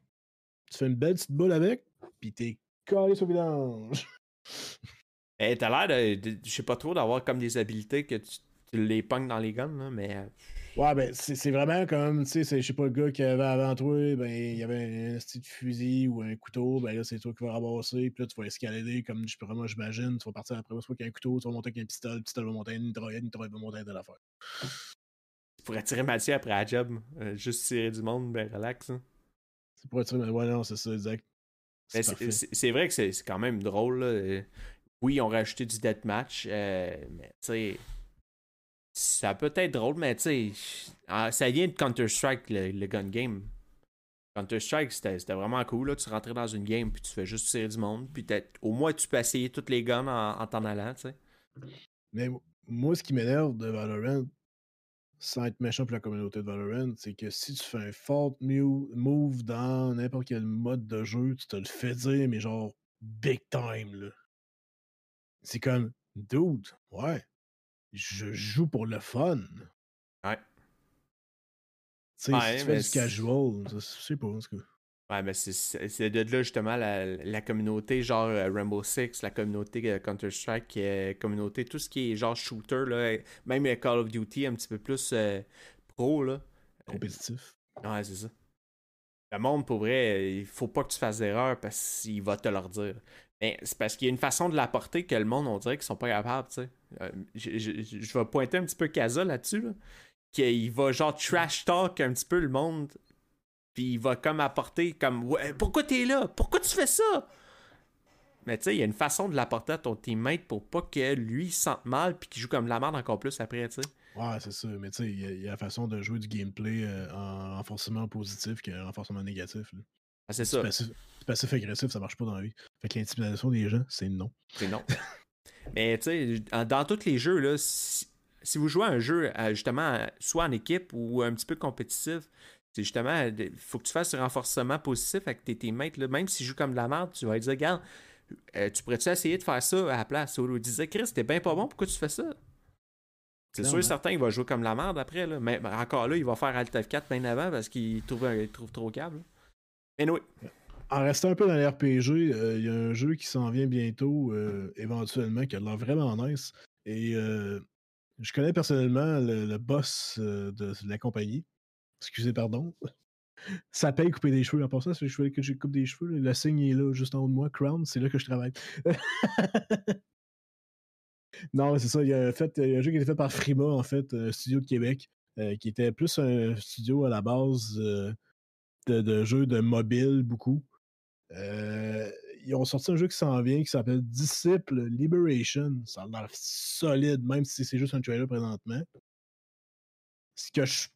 tu fais une belle petite boule avec, pis t'es collé sur le vidange. Eh, t'as l'air de, je sais pas trop, d'avoir comme des habilités que tu, les pognes dans les guns, là, mais. Euh, ouais, ben, c'est vraiment comme, tu sais, je sais pas, le gars qui avait avant toi, ben, il y avait un style de fusil ou un couteau, ben là, c'est toi qui vas ramasser, puis là, tu vas escalader, comme je vraiment, j'imagine, tu vas partir après, soit qu'il y a un couteau, tu vas monter avec un pistolet, le pistolet va monter une mitraillette, une mitraillette va monter de l'affaire pour attirer Mathieu après la job. Euh, juste tirer du monde, ben relax. Hein. C'est pour attirer. Ouais, non, c'est ça, exact. C'est vrai que c'est quand même drôle. Là. Oui, ils ont rajouté du deathmatch, euh, mais tu sais. Ça peut être drôle, mais tu sais. Ah, ça vient de Counter-Strike, le, gun game. Counter-Strike, c'était vraiment cool. Là. Tu rentrais dans une game, puis tu fais juste tirer du monde. Puis au moins, tu peux essayer toutes les guns en, en t'en allant, tu sais. Mais moi, ce qui m'énerve de Valorant, sans être méchant pour la communauté de Valorant, c'est que si tu fais un fort move dans n'importe quel mode de jeu, tu te le fais dire, mais genre big time, là. C'est comme, dude, ouais, je joue pour le fun. Ouais. Tu sais, si tu fais du casual, je sais pas, en tout cas. Ouais, mais c'est de là justement la, la communauté genre euh, Rainbow Six, la communauté euh, Counter-Strike, la communauté, tout ce qui est genre shooter, là, même Call of Duty un petit peu plus euh, pro. Là. Compétitif. Ouais, c'est ça. Le monde, pour vrai, il faut pas que tu fasses d'erreur parce qu'il va te leur dire. Mais c'est parce qu'il y a une façon de l'apporter que le monde, on dirait qu'ils sont pas capables, tu sais. je, je, vais pointer un petit peu Kaza là-dessus, là, qu'il va genre trash talk un petit peu le monde puis il va comme apporter comme ouais, pourquoi t'es là? Pourquoi tu fais ça Mais tu sais, il y a une façon de l'apporter à ton teammate pour pas que lui sente mal puis qu'il joue comme la merde encore plus après, tu sais. Ouais, c'est ça. Mais tu sais, il y, a la façon de jouer du gameplay euh, en renforcement positif qu'en renforcement négatif. Ah, c'est ça. Passif-agressif, ça marche pas dans la vie. Fait que l'intimidation des gens, c'est non. C'est non. Mais tu sais, dans tous les jeux, là, si, vous jouez à un jeu, justement, soit en équipe ou un petit peu compétitif, c'est justement, il faut que tu fasses ce renforcement positif avec tes teammates. Là. Même s'ils jouent comme de la merde, tu vas dire, regarde, euh, tu pourrais-tu essayer de faire ça à la place? Ou disait, Chris, t'es bien pas bon, pourquoi tu fais ça? C'est sûr et certain qu'il va jouer comme la merde après. Là. Mais encore là, il va faire Alt F4 bien avant parce qu'il trouve, trouve trop câble. En restant un peu dans l'RPG, euh, il y a un jeu qui s'en vient bientôt, euh, éventuellement, qui a l'air vraiment nice. Et je connais personnellement le boss de la compagnie. Excusez, pardon. Ça paye couper des cheveux. En passant, si je que je coupe des cheveux, le signe est là, juste en haut de moi. Crown, c'est là que je travaille. non, c'est ça. Il y, a un jeu qui a été fait par Frima, en fait, un studio de Québec, euh, qui était plus un studio à la base de, jeux de mobile, beaucoup. Euh, ils ont sorti un jeu qui s'en vient qui s'appelle Disciple Liberation. Ça a l'air solide, même si c'est juste un trailer présentement. Ce que je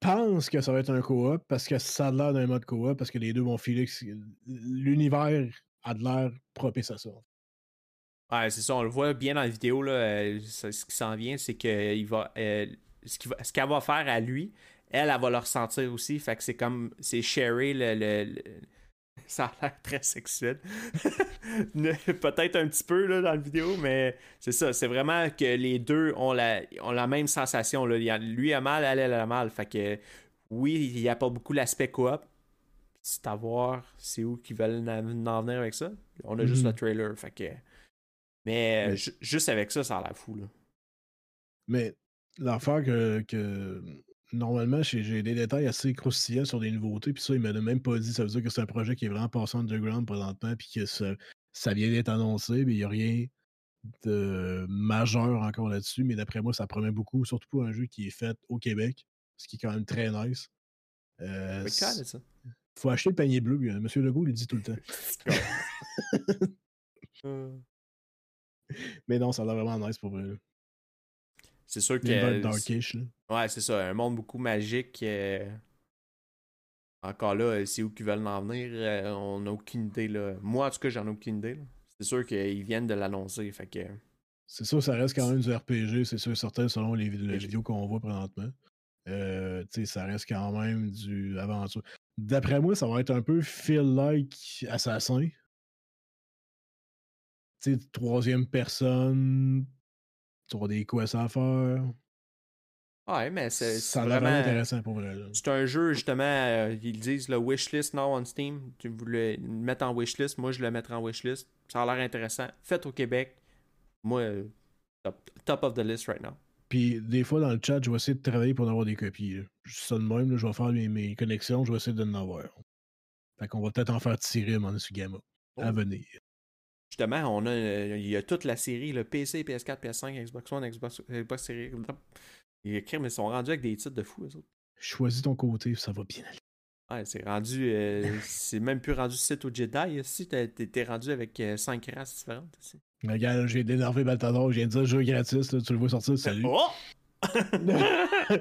pense que ça va être un co-op parce que ça a l'air d'un mode co-op parce que les deux vont filer. L'univers a de l'air propice à ça. Ouais, c'est ça, on le voit bien dans la vidéo. Là, euh, ce qui s'en vient, c'est que il va, euh, ce qu'elle va, faire à lui, elle, elle va le ressentir aussi. Fait que c'est comme. C'est sharer le, Ça a l'air très sexuel. Peut-être un petit peu là, dans la vidéo, mais c'est ça. C'est vraiment que les deux ont la, ont la même sensation. Là. Lui a mal, elle, elle a mal. Fait que oui, il n'y a pas beaucoup l'aspect coop. C'est à voir c'est où qu'ils veulent en venir avec ça. On a juste Mhm. le trailer. Fait que. Mais, Mais- ju- juste avec ça, ça a l'air fou. Là. Mais l'affaire que, que normalement, j'ai des détails assez croustillants sur des nouveautés, puis ça, il m'a même pas dit. Ça veut dire que c'est un projet qui est vraiment passé underground présentement, puis que ça, ça vient d'être annoncé, mais il n'y a rien de majeur encore là-dessus. Mais d'après moi, ça promet beaucoup, surtout pour un jeu qui est fait au Québec, ce qui est quand même très nice. Euh, ça, faut acheter le panier bleu, Monsieur Legault il dit tout le temps. Euh, Mais non, ça a l'air vraiment nice pour vrai. C'est sûr que. L'univers darkish, là. Ouais, c'est ça. Un monde beaucoup magique. euh, Encore là, euh, c'est où qu'ils veulent en venir. euh, On n'a aucune idée. Là. Moi, en tout cas, j'en ai aucune idée. C'est sûr qu'ils viennent de l'annoncer. Fait que. C'est sûr, ça reste quand même du RPG, c'est sûr certain, selon les, vidéos qu'on voit présentement. Euh, tu sais, ça reste quand même du aventure. D'après moi, ça va être un peu feel-like Assassin. Tu sais, troisième personne, tu auras des quests à faire? Ouais, mais c'est Ça a l'air vraiment. intéressant pour vrai. C'est un jeu, justement, euh, ils disent le wishlist now on Steam. Tu voulais le mettre en wishlist, moi je le mettrai en wishlist. Ça a l'air intéressant. Fait au Québec. Moi, euh, top, top of the list right now. Puis des fois, dans le chat, je vais essayer de travailler pour en avoir des copies. là. Je suis ça de même, là, je vais faire mes, mes connexions, je vais essayer de en avoir. Fait qu'on va peut-être en faire tirer, mon Gamma. À Oh. venir. Justement, on a, euh, il y a toute la série, le PC, PS4, PS5, Xbox One, Xbox, Xbox Series. Ils écrivent, mais ils sont rendus avec des titres de fou, eux autres. Choisis ton côté, ça va bien aller. Ouais, c'est rendu. euh, c'est même plus rendu site au Jedi. Si t'es rendu avec 5 races différentes. ici. Regarde, j'ai énervé Baltador, je viens de dire jeu gratis, là, tu le vois sortir, salut. Oh!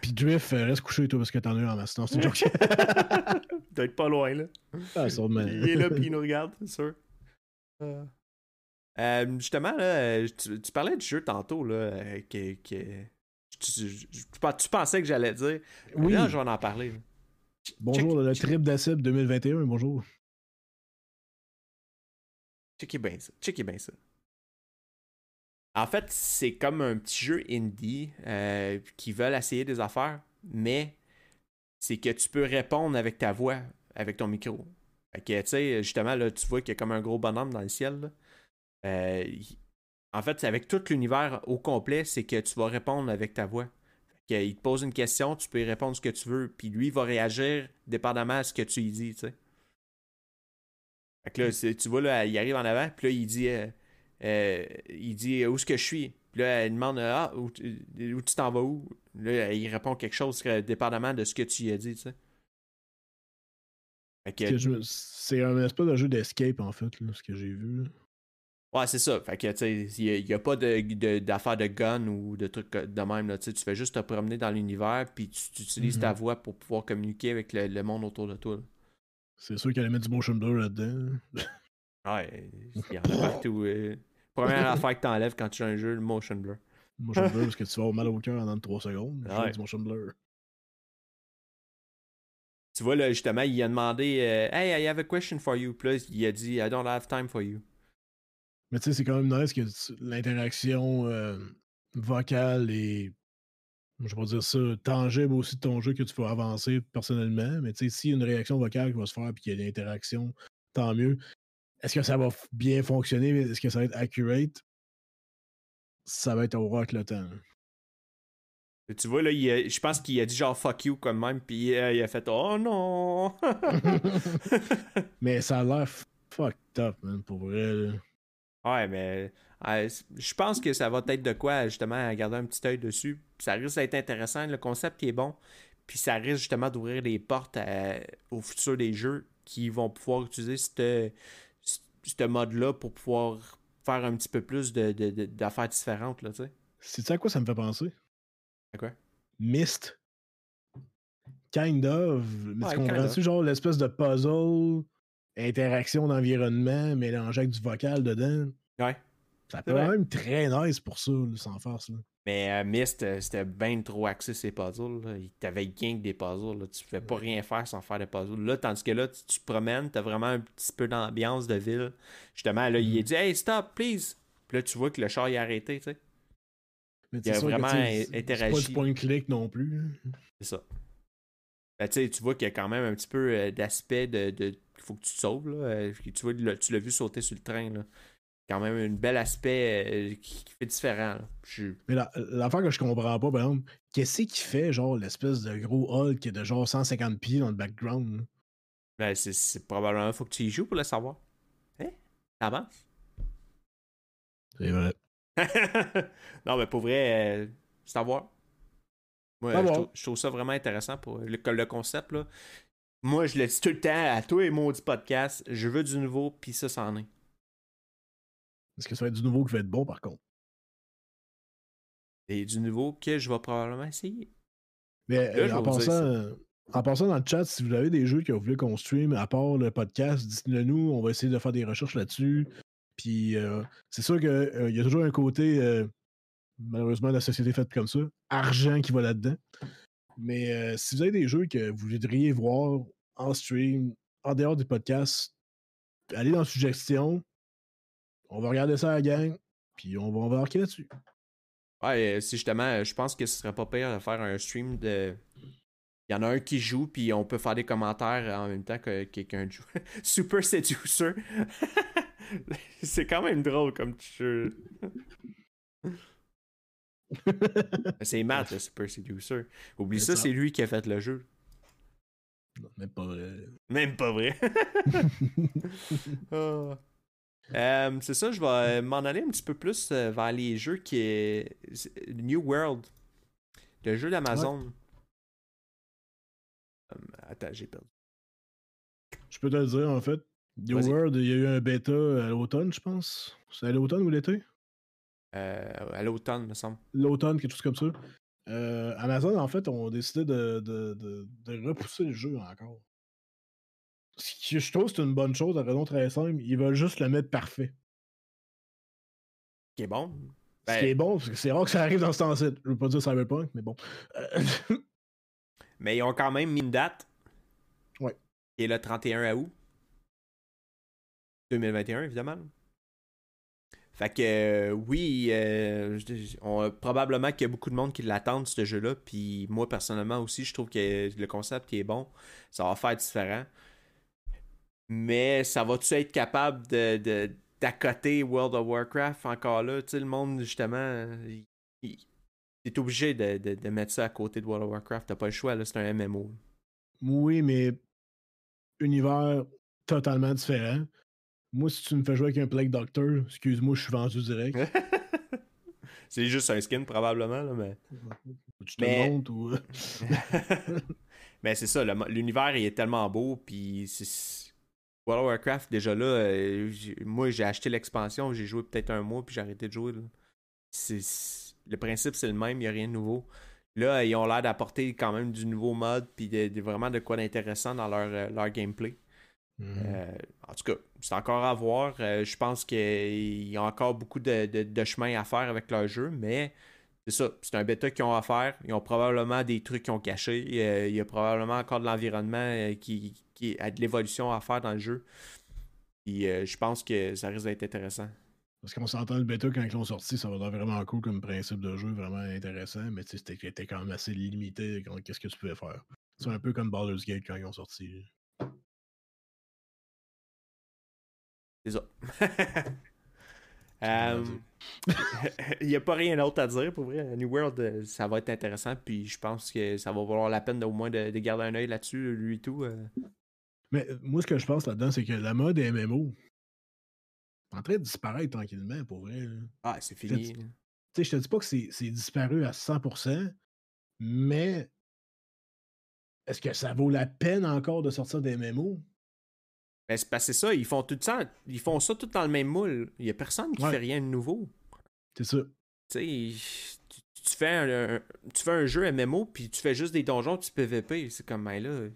Puis Drift, euh, reste couché toi parce que t'en as eu en masse. Non, c'est une joke. Doit être pas loin, là. ah, sûrement. Il est là, puis il nous regarde, c'est sûr. Euh, euh, justement, là, euh, tu, tu parlais du jeu tantôt, là, euh, que, que- tu, tu- tu- pensais que j'allais dire. Oui, Là, je vais en parler. là. bonjour, check- le check- trip d'acide 2021, bonjour. Checkez bien ça. Checkez bien ça. En fait, c'est comme un petit jeu indie euh, qui veulent essayer des affaires, mais c'est que tu peux répondre avec ta voix, avec ton micro. Fait que, tu sais, justement, là, tu vois qu'il y a comme un gros bonhomme dans le ciel. là. Euh, il- En fait, avec tout l'univers au complet, c'est que tu vas répondre avec ta voix. Fait que, il te pose une question, tu peux y répondre ce que tu veux, puis lui, il va réagir dépendamment à ce que tu lui dis, tu sais. Fait que là, c'est- tu vois, là, il arrive en avant, puis là, il dit, euh, euh, il dit où est-ce que je suis? Puis là, il demande, ah, où, tu- où tu t'en vas où? Là, il répond quelque chose euh, dépendamment de ce que tu lui as dit, tu sais. C'est un espèce de jeu d'escape, en fait, là, ce que j'ai vu. là. ouais, c'est ça. Fait que, tu sais, il n'y a, pas de- de- de, gun ou de trucs de même, là, tu fais juste te promener dans l'univers, puis tu, tu utilises ta Mhm. voix pour pouvoir communiquer avec le, le monde autour de toi. C'est sûr qu'elle allait mettre du motion blur là-dedans. Ouais, il y en a partout. euh. Première affaire que t'enlèves quand tu joues un jeu, le motion blur. motion blur parce que tu vas avoir mal au cœur en 3 secondes. Ouais. du motion blur. Tu vois, là, justement, il a demandé euh, Hey, I have a question for you. Là, il a dit I don't have time for you. Mais tu sais, c'est quand même nice que l'interaction euh, vocale et, je vais pas dire ça, tangible aussi de ton jeu que tu vas avancer personnellement. Mais tu sais, a une réaction vocale qui va se faire et qu'il y a une interaction, tant mieux. Est-ce que ça va bien fonctionner? Est-ce que ça va être accurate? Ça va être au rock le temps. Tu vois, là, il a- je pense qu'il a dit genre fuck you comme même. Puis euh, il a fait Oh non Mais ça a l'air fucked up, man, pour vrai. là. Ouais, mais euh, je pense que ça va être de quoi, justement, à garder un petit œil dessus. Ça risque d'être intéressant. Le concept qui est bon. Puis ça risque justement d'ouvrir les portes à- au futur des jeux qui vont pouvoir utiliser ce mode-là pour pouvoir faire un petit peu plus de- de- de- d'affaires différentes, là, tu sais. Sais-tu à quoi ça me fait penser? Quoi? Myst. Kind of. Mais Ouais, tu comprends-tu, genre, l'espèce de puzzle, interaction d'environnement, mélangé avec du vocal dedans? Ouais. Ça peut être même très nice pour ça, sans farce. Là. Mais euh, Myst, euh, c'était bien trop axé ces puzzles. Là. Il t'avait gain que des puzzles. Là. Tu pouvais pas rien faire sans faire des puzzles. Là, tandis que là, tu, tu te promènes, t'as vraiment un petit peu d'ambiance de ville. Justement, là, il a mm. dit Hey, stop, please. Puis là, tu vois que le char il a arrêté, tu sais. Mais il a vraiment interagi. C'est pas du point click non plus. C'est ça. Ben, tu vois qu'il y a quand même un petit peu euh, d'aspect de, faut que tu te sauves. Là. Tu vois, tu l'as vu sauter sur le train. Là quand même un bel aspect euh, qui, fait différent. Mais l'affaire que je comprends pas, par exemple, qu'est-ce qu'il fait, genre, l'espèce de gros hall qui est de genre 150 pieds dans le background? Ben, c'est probablement, faut que tu y joues pour le savoir. Hein? Ça avance? C'est vrai. Non, mais pour vrai, euh, savoir. Moi, je, trouve, ça vraiment intéressant pour le, le concept, là. Moi, je le dis tout le temps à tous les maudits podcasts, je veux du nouveau, puis ça, c'en est. Est-ce que ça va être du nouveau qui va être bon, par contre? Et du nouveau que je vais probablement essayer. Mais euh, en, passant, en passant dans le chat, si vous avez des jeux que vous voulez qu'on stream, à part le podcast, dites-le nous, on va essayer de faire des recherches là-dessus. Puis euh, c'est sûr qu'il euh, y a toujours un côté, malheureusement, la société faite comme ça, argent qui va là-dedans. Mais si vous avez des jeux que vous voudriez voir en stream, en dehors du podcast, allez dans suggestion, on va regarder ça à la gang, puis on va embarquer là-dessus. Ouais, si justement, je pense que ce serait pas pire de faire un stream de. Il y en a un qui joue, puis on peut faire des commentaires en même temps que quelqu'un joue. Super Seducer. c'est quand même drôle comme jeu. c'est Matt, le Super Seducer. Oublie ça, c'est lui qui a fait le jeu. Non, même pas vrai. Même pas vrai. oh. Euh, c'est ça, je vais m'en aller un petit peu plus euh, vers les jeux qui est New World, le jeu d'Amazon. Euh, attends, j'ai perdu. Je peux te le dire en fait. New World, il y a eu un bêta à l'automne, je pense. C'est à l'automne ou l'été? À l'automne, me semble. L'automne, quelque chose comme ça. Amazon, en fait, ont décidé de, de, de repousser le jeu encore je trouve que c'est une bonne chose, à raison très simple. Ils veulent juste le mettre parfait. Ce qui est bon. Ce qui est ben bon, parce que c'est rare que ça arrive dans ce temps-ci. Je veux pas dire Cyberpunk, mais bon. Euh, mais ils ont quand même mis une date. Ouais. Qui est le 31 août 2021, évidemment. Fait que oui, euh, probablement qu'il y a beaucoup de monde qui l'attendent, ce jeu-là. Puis moi, personnellement aussi, je trouve que le concept est bon. Ça va faire différent. Mais ça va-tu être capable de, d'accoter World of Warcraft encore là? Tu sais, le monde, justement, il, est obligé de, mettre ça à côté de World of Warcraft. T'as pas le choix, là, c'est un MMO. Oui, mais univers totalement différent. Moi, si tu me fais jouer avec un Plague Doctor, excuse-moi, je suis vendu direct. c'est juste un skin, probablement, là, mais. Tu te mais... montes ou. mais c'est ça, l'univers il est tellement beau, puis c'est World of Warcraft, déjà là, euh, moi j'ai acheté l'expansion, j'ai joué peut-être un mois, puis j'ai arrêté de jouer. le principe c'est le même, il n'y a rien de nouveau. Là, ils ont l'air d'apporter quand même du nouveau mode, puis de, vraiment de quoi d'intéressant dans leur, euh, leur gameplay. Mhm. Euh, en tout cas, c'est encore à voir. je pense qu'il y a encore beaucoup de, de, chemin à faire avec leur jeu, mais c'est ça, c'est un bêta qu'ils ont à faire. Ils ont probablement des trucs qu'ils ont cachés. Il y a, probablement encore de l'environnement qui, qui a de l'évolution à faire dans le jeu. Et euh, je pense que ça risque d'être intéressant. Parce qu'on s'entend le bêta quand ils l'ont sorti, ça va être vraiment cool comme principe de jeu, vraiment intéressant, mais c'était quand même assez limité qu'est-ce que tu pouvais faire? C'est un peu comme Baldur's Gate quand ils ont sorti. C'est ça. Euh, il n'y a pas rien d'autre à dire pour vrai. New World, euh, ça va être intéressant. Puis je pense que ça va valoir la peine au moins de, garder un œil là-dessus, lui et tout. Mais euh, moi, ce que je pense là-dedans, c'est que la mode MMO est en train de disparaître tranquillement, pour vrai. Ah, c'est fini. Tu sais, je te dis pas que c'est disparu à 100%, mais est-ce que ça vaut la peine encore de sortir des MMO? Ben, c'est parce que ça, ils font tout ça, ils font ça tout dans le même moule. Il y a personne qui fait rien de nouveau. C'est ça. Tu sais, tu, fais un, tu fais un jeu MMO, puis tu fais juste des donjons, tu PVP. C'est comme, ben là,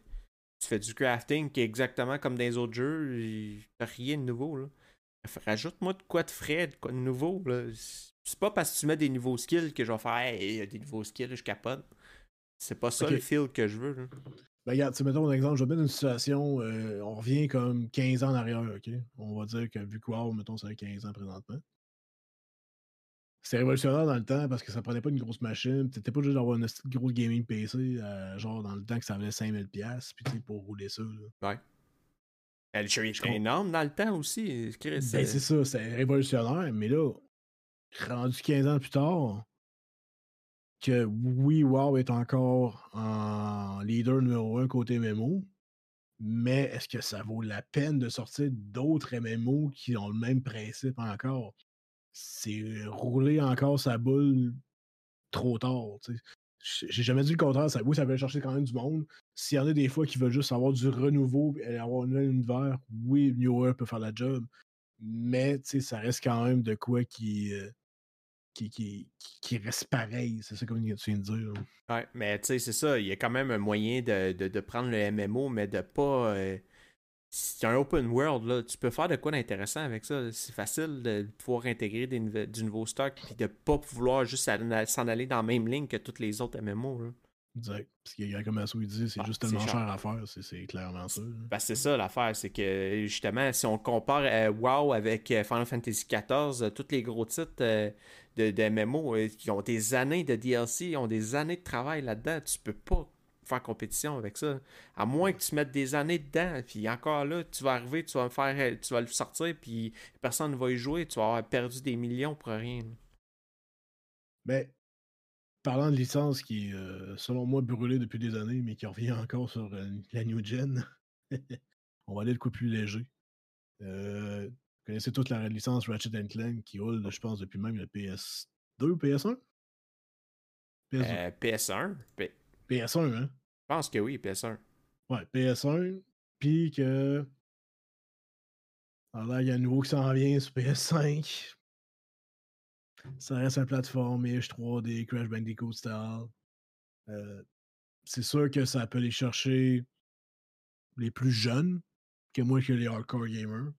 tu fais du crafting qui est exactement comme dans les autres jeux, il rien de nouveau. Là. Rajoute-moi de quoi de frais, de quoi de nouveau. C'est pas parce que tu mets des nouveaux skills que je vais faire il y a des nouveaux skills, je capote. C'est pas ça le feel que je veux. Ben regarde, mettons un exemple, je vais mettre une situation, euh, on revient comme 15 ans en arrière, OK? On va dire que vu quoi, mettons, ça fait 15 ans présentement. C'est révolutionnaire dans le temps parce que ça prenait pas une grosse machine. T'étais pas juste d'avoir une grosse gaming PC, euh, genre dans le temps que ça valait 5000$, puis pour rouler ça. Là. Ouais. Elle était énorme dans le temps aussi. Ben, c'est ça, c'est révolutionnaire, mais là, rendu 15 ans plus tard, que oui, WoW est encore en leader numéro un côté MMO, mais est-ce que ça vaut la peine de sortir d'autres MMO qui ont le même principe encore? C'est rouler encore sa boule trop tard. J'ai jamais dit le contraire. Ça, oui, ça veut chercher quand même du monde. S'il y en a des fois qui veulent juste avoir du renouveau et avoir un nouvel univers, oui, New peut faire la job. Mais ça reste quand même de quoi qui. Euh, qui, qui, reste pareil. C'est ça comme tu viens de dire. Ouais, mais tu sais, c'est ça. Il y a quand même un moyen de, de, prendre le MMO, mais de pas. Euh, c'est un open world, là. Tu peux faire de quoi d'intéressant avec ça. C'est facile de pouvoir intégrer des, du nouveau stock et de pas vouloir juste s'en aller dans la même ligne que toutes les autres MMO. Là. Exact. Parce qu'il y a comme il dit, c'est bah, juste tellement cher à faire, c'est clairement ça. Ben, c'est ça l'affaire, c'est que justement, si on compare euh, WoW avec euh, Final Fantasy XIV, euh, tous les gros titres de, MMO qui ont des années de DLC, ont des années de travail là-dedans, tu peux pas faire compétition avec ça. À moins que tu mettes des années dedans, puis encore là, tu vas arriver, tu vas faire, tu vas le sortir, puis personne ne va y jouer, tu vas avoir perdu des millions pour rien. Mais parlant de licence qui est, euh, selon moi, brûlée depuis des années, mais qui revient encore sur euh, la New Gen, on va aller le coup plus léger. Euh, connaissez toute la licence Ratchet Clank qui roule, je pense, depuis même le PS2 ou PS1 PS1 PS1, hein? Je pense que oui, PS1. Ouais, PS1, puis que. Alors il y a un nouveau qui s'en vient sur PS5. Ça reste une plateforme Ish 3D, Crash Bandicoot style. Euh, c'est sûr que ça peut aller chercher les plus jeunes que moi que les hardcore gamers.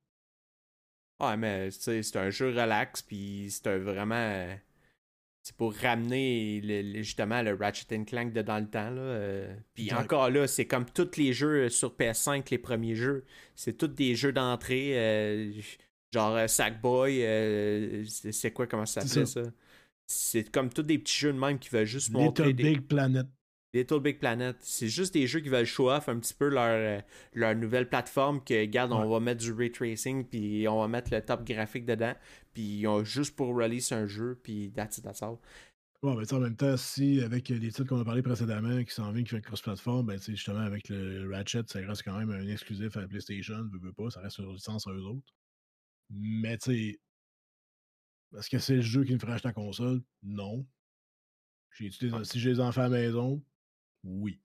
Ouais, mais c'est un jeu relax, puis c'est vraiment. C'est pour ramener justement le Ratchet Clank de dans le temps. Là. Euh. puis encore là, c'est comme tous les jeux sur PS5, les premiers jeux. C'est tous des jeux d'entrée. Euh, Genre euh, Sackboy, euh, c'est quoi, comment ça s'appelle ça? C'est comme tous des petits jeux de même qui veulent juste montrer. Little Big Planet. Little Big Planet. C'est juste des jeux qui veulent show off un petit peu leur, euh, leur nouvelle plateforme que, regarde, on va mettre du ray tracing, puis on va mettre le top graphique dedans, puis ont juste pour release un jeu, puis that's it, that's all. Bon, mais en même temps, si avec les titres qu'on a parlé précédemment qui s'en viennent, qui fait cross-platform, ben, justement, avec le Ratchet, ça reste quand même un exclusif à la PlayStation, ne veut pas, ça reste sur licence à eux autres. Mais tu sais, est-ce que c'est le jeu qui me ferait acheter la console? Non. si j'ai des enfants à la maison, oui.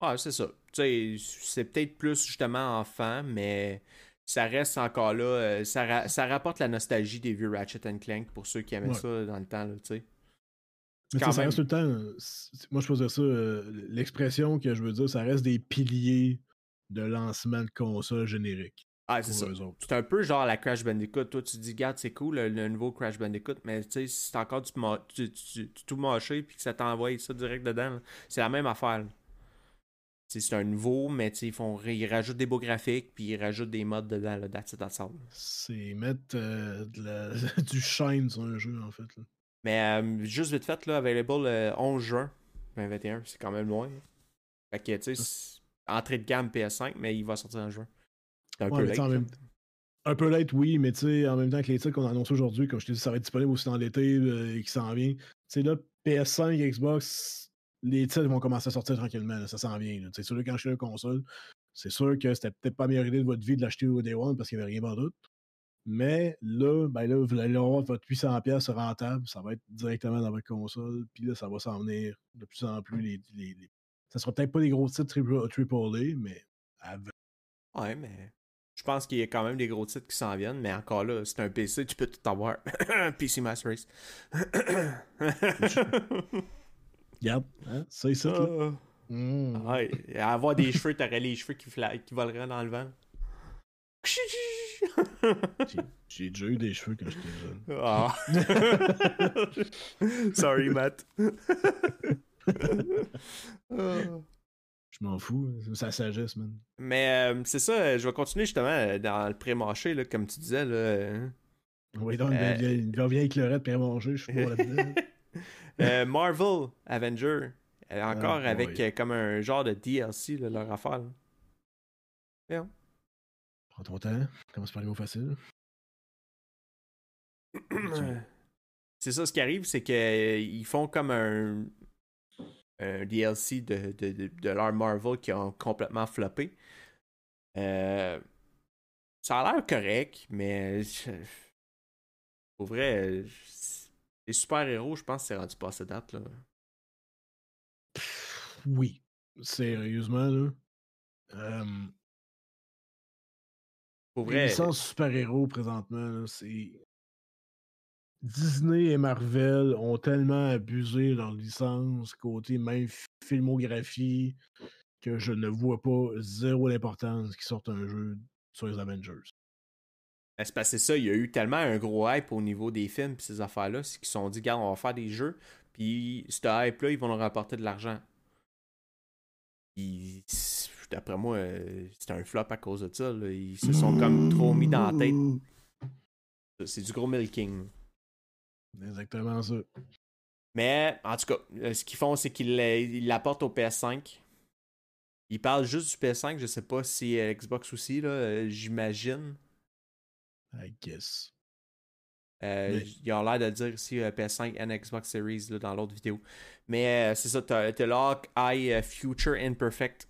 Ah, c'est ça. Tu sais, c'est peut-être plus justement enfant, mais ça reste encore là. Euh, ça, ça, rapporte la nostalgie des vieux Ratchet Clank pour ceux qui aimaient ça dans le temps, tu sais. Mais ça reste tout le temps. Moi, je faisais ça. Euh, l'expression que je veux dire, ça reste des piliers de lancement de console générique. Ah, c'est ça. C'est un peu genre la Crash Bandicoot. Toi, tu te dis, regarde, c'est cool le, nouveau Crash Bandicoot, mais tu sais, si c'est encore du, tu, tu, tout mâché puis que ça t'envoie ça direct dedans, c'est la même affaire. C'est un nouveau, mais ils, font, ils rajoutent des beaux graphiques puis ils rajoutent des modes dedans. Là, that's C'est mettre euh, du shine sur un jeu, en fait. Mais euh, juste vite fait, là, available le 11 juin 2021, c'est quand même loin. Fait que, tu sais, entrée de gamme PS5, mais il va sortir en juin. Un peu late. Un peu late, oui, mais tu sais, en même temps que les titres qu'on annonce aujourd'hui, comme je te dis, ça va être disponible aussi dans l'été euh, et qui s'en vient. Tu sais, là, PS5, Xbox, les titres vont commencer à sortir tranquillement, ça s'en vient. C'est sûr, quand je suis une console, c'est sûr que c'était peut-être pas la meilleure idée de votre vie de l'acheter au Day One parce qu'il n'y avait rien d'autre. Mais là, ben là, vous allez avoir votre 800$ rentable, ça va être directement dans votre console, puis là, ça va s'en venir de plus en plus. Les, les, les... Ça sera peut-être pas des gros titres AAA, mais Ouais, mais je pense qu'il y a quand même des gros titres qui s'en viennent, mais encore là, c'est un PC, tu peux tout avoir. PC Master Race. Hein? c'est ça. Ah. Ouais, avoir des cheveux, t'aurais les cheveux qui, qui voleraient dans le vent. J'ai déjà eu des cheveux quand j'étais jeune. Ah. Sorry, Matt. Je m'en fous, c'est sa sagesse, man. Mais euh, c'est ça, je vais continuer justement euh, dans le pré-marché, là, comme tu disais. Là, euh. Oui, donc, euh... il vient avec le pré-manger, je suis pas là-dedans. euh, Marvel Avenger, encore ah, avec euh, comme un genre de DLC, là, leur affaire. Là. Bien. Prends ton temps, commence par les mots faciles. c'est ça, ce qui arrive, c'est qu'ils font comme un, un DLC de, de, de, de, leur Marvel qui ont complètement floppé. Euh, ça a l'air correct, mais pour vrai, les super-héros, je pense que c'est rendu pas cette date. Là. Oui, sérieusement, là. Euh... Pour vrai. Les licences super-héros présentement, c'est. Disney et Marvel ont tellement abusé leur licence, côté même filmographie, que je ne vois pas zéro l'importance qu'ils sortent un jeu sur les Avengers. Ben, c'est passé ça, il y a eu tellement un gros hype au niveau des films et ces affaires-là, c'est qu'ils se sont dit, regarde, on va faire des jeux, puis ce hype-là, ils vont nous rapporter de l'argent. D'après moi, euh, c'était un flop à cause de ça. Ils se sont comme trop mis dans la tête. C'est du gros milking. Exactement ça. Mais, en tout cas, euh, ce qu'ils font, c'est qu'ils l'apportent au PS5. Ils parlent juste du PS5. Je sais pas si euh, Xbox aussi, là, euh, j'imagine. I guess. Euh, Mais... Ils ont l'air de dire ici PS5 and Xbox Series là, dans l'autre vidéo. Mais c'est ça, t'as Lock Eye Future Imperfect.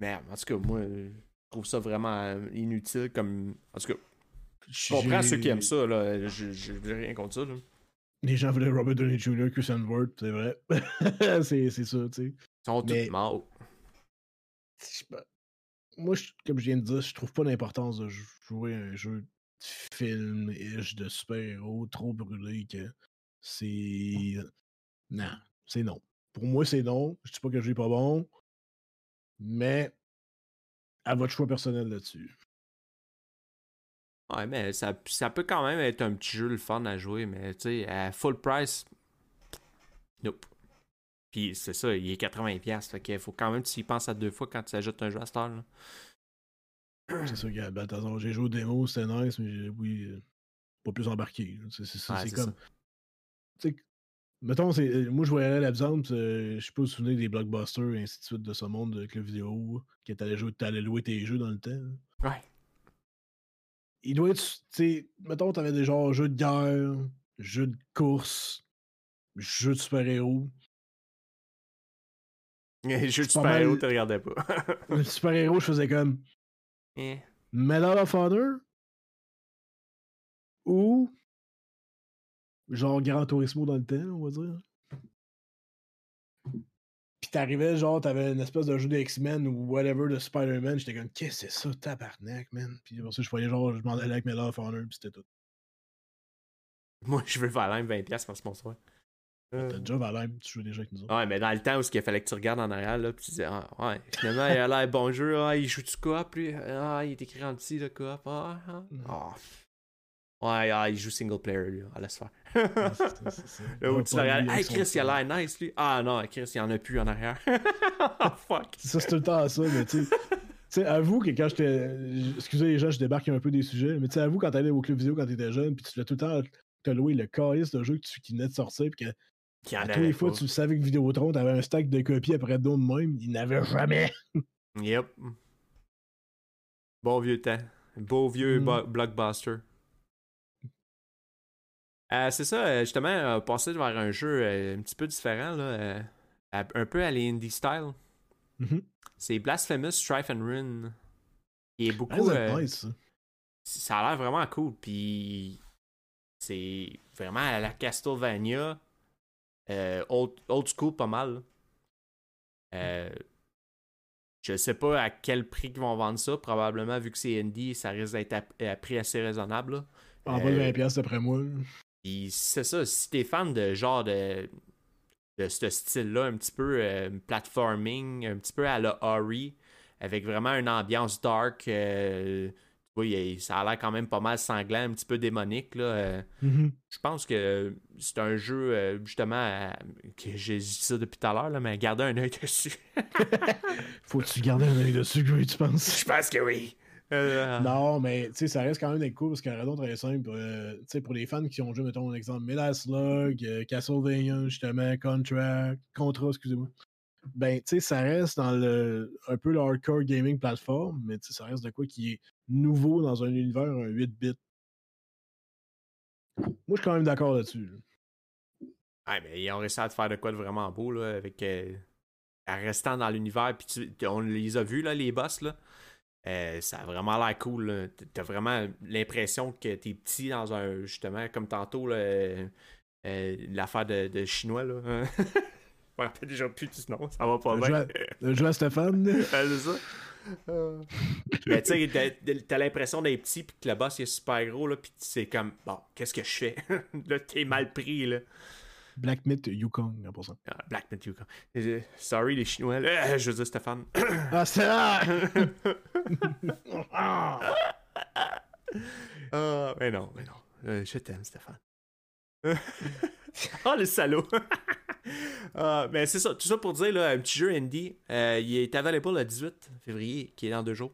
Mais en tout cas, moi, je trouve ça vraiment inutile comme. En tout cas, je comprends ceux qui aiment ça, là. J'ai rien contre ça, là. Les gens voulaient Robert Downey Jr., Chris Hemsworth, c'est vrai. c'est ça, tu sais. Ils sont tous morts. Moi, je, comme je viens de dire, je trouve pas l'importance de jouer un jeu de film ish de super-héros trop brûlé que c'est. Non, c'est non. Pour moi, c'est non. Je dis pas que jeu est pas bon, mais à votre choix personnel là-dessus. Ouais, mais ça, ça peut quand même être un petit jeu le fun à jouer, mais tu sais, à full price, nope. Puis c'est ça, il est 80$, fait qu'il faut quand même que tu y penses à deux fois quand tu ajoutes un jeu à cette heure. C'est ça, Gab. Attention, j'ai joué au démo, c'était nice, mais oui, euh, pas plus embarqué. C'est ouais, comme. Tu sais, mettons, moi je voyais l'exemple, je sais pas si vous souvenez des blockbusters et ainsi de suite de ce monde avec le vidéo, que t'allais jouer, t'allais louer tes jeux dans le temps. Ouais il doit être. Tu sais, mettons, t'avais des genres jeux de guerre, jeux de course, jeux de super-héros. Les jeux de super-héros, mal... tu regardais pas. le super-héros, je faisais comme. Eh. Medal of Honor ou genre Grand Turismo dans le temps, on va dire. Puis t'arrivais, genre, t'avais une espèce de jeu de X-Men ou whatever de Spider-Man. J'étais comme, qu'est-ce que c'est ça, tabarnak, man? Puis pour ça, je voyais, genre, je m'en allais avec mes Love Honor, puis c'était tout. Moi, je veux Valheim 20$ parce que mon soir. Euh... T'as déjà Valheim, tu jouais déjà avec nous autres. Ouais, mais dans le temps où il fallait que tu regardes en arrière, là, puis tu disais, ah, ouais, finalement, il a l'air bon jeu, ah, il joue du coop, lui, ah, il est écrit en petit, le coop, ah, ah, mm. ah. Ouais, ah, il joue single player, lui. Ah, laisse faire. Ah, Là où tu le regardes, hey, Chris, il a l'air nice, lui. Ah non, Chris, il en a plus en arrière. oh, fuck. Ça, c'est tout le temps ça, mais tu sais. Avoue que quand j'étais. Excusez les gens, je débarque un peu des sujets, mais tu sais, avoue quand t'allais au club vidéo quand t'étais jeune, puis tu voulais tout le temps te louer le calice de jeu que tu, qui venait de sortir, puis que. Qui en à tous les fois, tu savais que Vidéotron, t'avais un stack de copies après d'autres même, il n'avait jamais. yep. Bon vieux temps. Beau vieux mm. blockbuster. Euh, c'est ça, euh, justement, euh, passer vers un jeu un petit peu différent, là, un peu à l'indie style. Mm-hmm. C'est Blasphemous Strife and Rune. Qui est beaucoup. Ah, nice, ça. a l'air vraiment cool. Puis c'est vraiment à la Castlevania. Old, old, school, pas mal. Euh, je sais pas à quel prix ils vont vendre ça. Probablement, vu que c'est indie, ça risque d'être à, prix assez raisonnable. En bas de 20$ d'après moi c'est ça, si t'es fan de genre de, de ce style-là, un petit peu euh, platforming, un petit peu à la Ori, avec vraiment une ambiance dark, euh, tu oui, ça a l'air quand même pas mal sanglant, un petit peu démonique. Là. Euh, mm-hmm. Je pense que c'est un jeu, justement, que j'ai dit ça depuis tout à l'heure, mais garder un œil dessus. Faut-tu garder un œil dessus, tu penses? Je pense que oui. Euh, non, mais ça reste quand même des cool parce a raison très simple. pour les fans qui ont joué, mettons, un exemple, Metal Slug, Castlevania, justement, Contract, Contra, excusez-moi ben, tu sais, ça reste dans le, un peu le hardcore gaming platform, mais ça reste de quoi qui est nouveau dans un univers, un 8 bits. Moi, je suis quand même d'accord là-dessus. Ah, mais ils ont réussi à te faire de quoi de vraiment beau, là, avec. Euh, en restant dans l'univers, puis on les a vus, là, les boss, là. Euh, ça a vraiment l'air cool. T'as vraiment l'impression que t'es petit dans un. Justement, comme tantôt, euh, l'affaire de, de, chinois, là. Hein. Je me rappelle déjà plus du nom, ça va pas bien. Le jeu à Stéphane. c'est ça. Euh. Mais tu sais, t'as, l'impression d'être petit, puis que le boss est super gros, là, puis c'est comme, bon, qu'est-ce que je fais? là, t'es mal pris, là. Black Myth Yukong, pour ça. Ah, Black Myth Yukong. Euh, sorry, les Chinois. Là. Je veux dire, Stéphane. ah, c'est là! ah, mais non, mais non. Euh, je t'aime, Stéphane. oh, le salaud! Ah, mais c'est ça, tout ça pour dire, là, un petit jeu indie, euh, il est available le 18 février, qui est dans deux jours.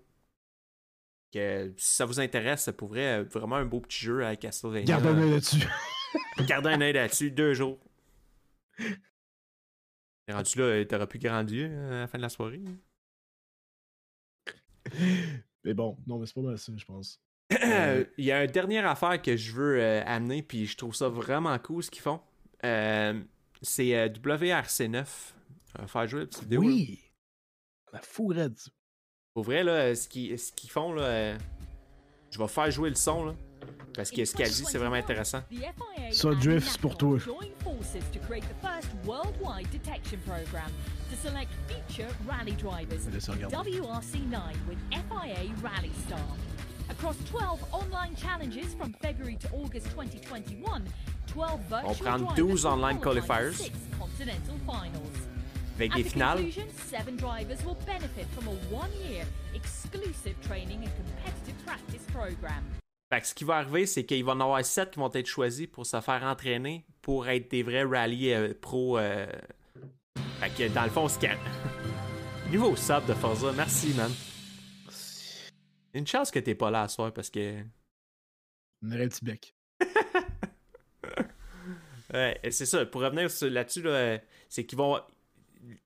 Que, si ça vous intéresse, ça pourrait euh, vraiment un beau petit jeu à Castlevania. Gardez un œil là-dessus. Gardez un œil là-dessus, deux jours. T'es rendu là, t'auras pu grandir euh, à la fin de la soirée. Mais bon, non, mais c'est pas mal ça, je pense. Il y a une dernière affaire que je veux amener, puis je trouve ça vraiment cool ce qu'ils font. C'est euh, WRC9. On va faire jouer la petite vidéo. Oui! La fourette. Pour vrai, là, ce qu'ils font, là, euh, je vais faire jouer le son, là. Parce que ce qu'elle dit, c'est vraiment intéressant. Ça, Drift, c'est pour toi. WRC9 with FIA Rally Star. Across 12 online challenges from February to August 2021, on prend 12 online qualifiers avec des finales. Fait que ce qui va arriver, c'est qu'il va y en avoir 7 qui vont être choisis pour se faire entraîner pour être des vrais rallyes euh, pro. Euh... Fait que dans le fond, c'est Nouveau sub de Forza, merci man. Une chance que t'es pas là à soir parce que. On aurait le petit bec. Ouais, c'est ça. Pour revenir là-dessus, c'est qu'ils vont.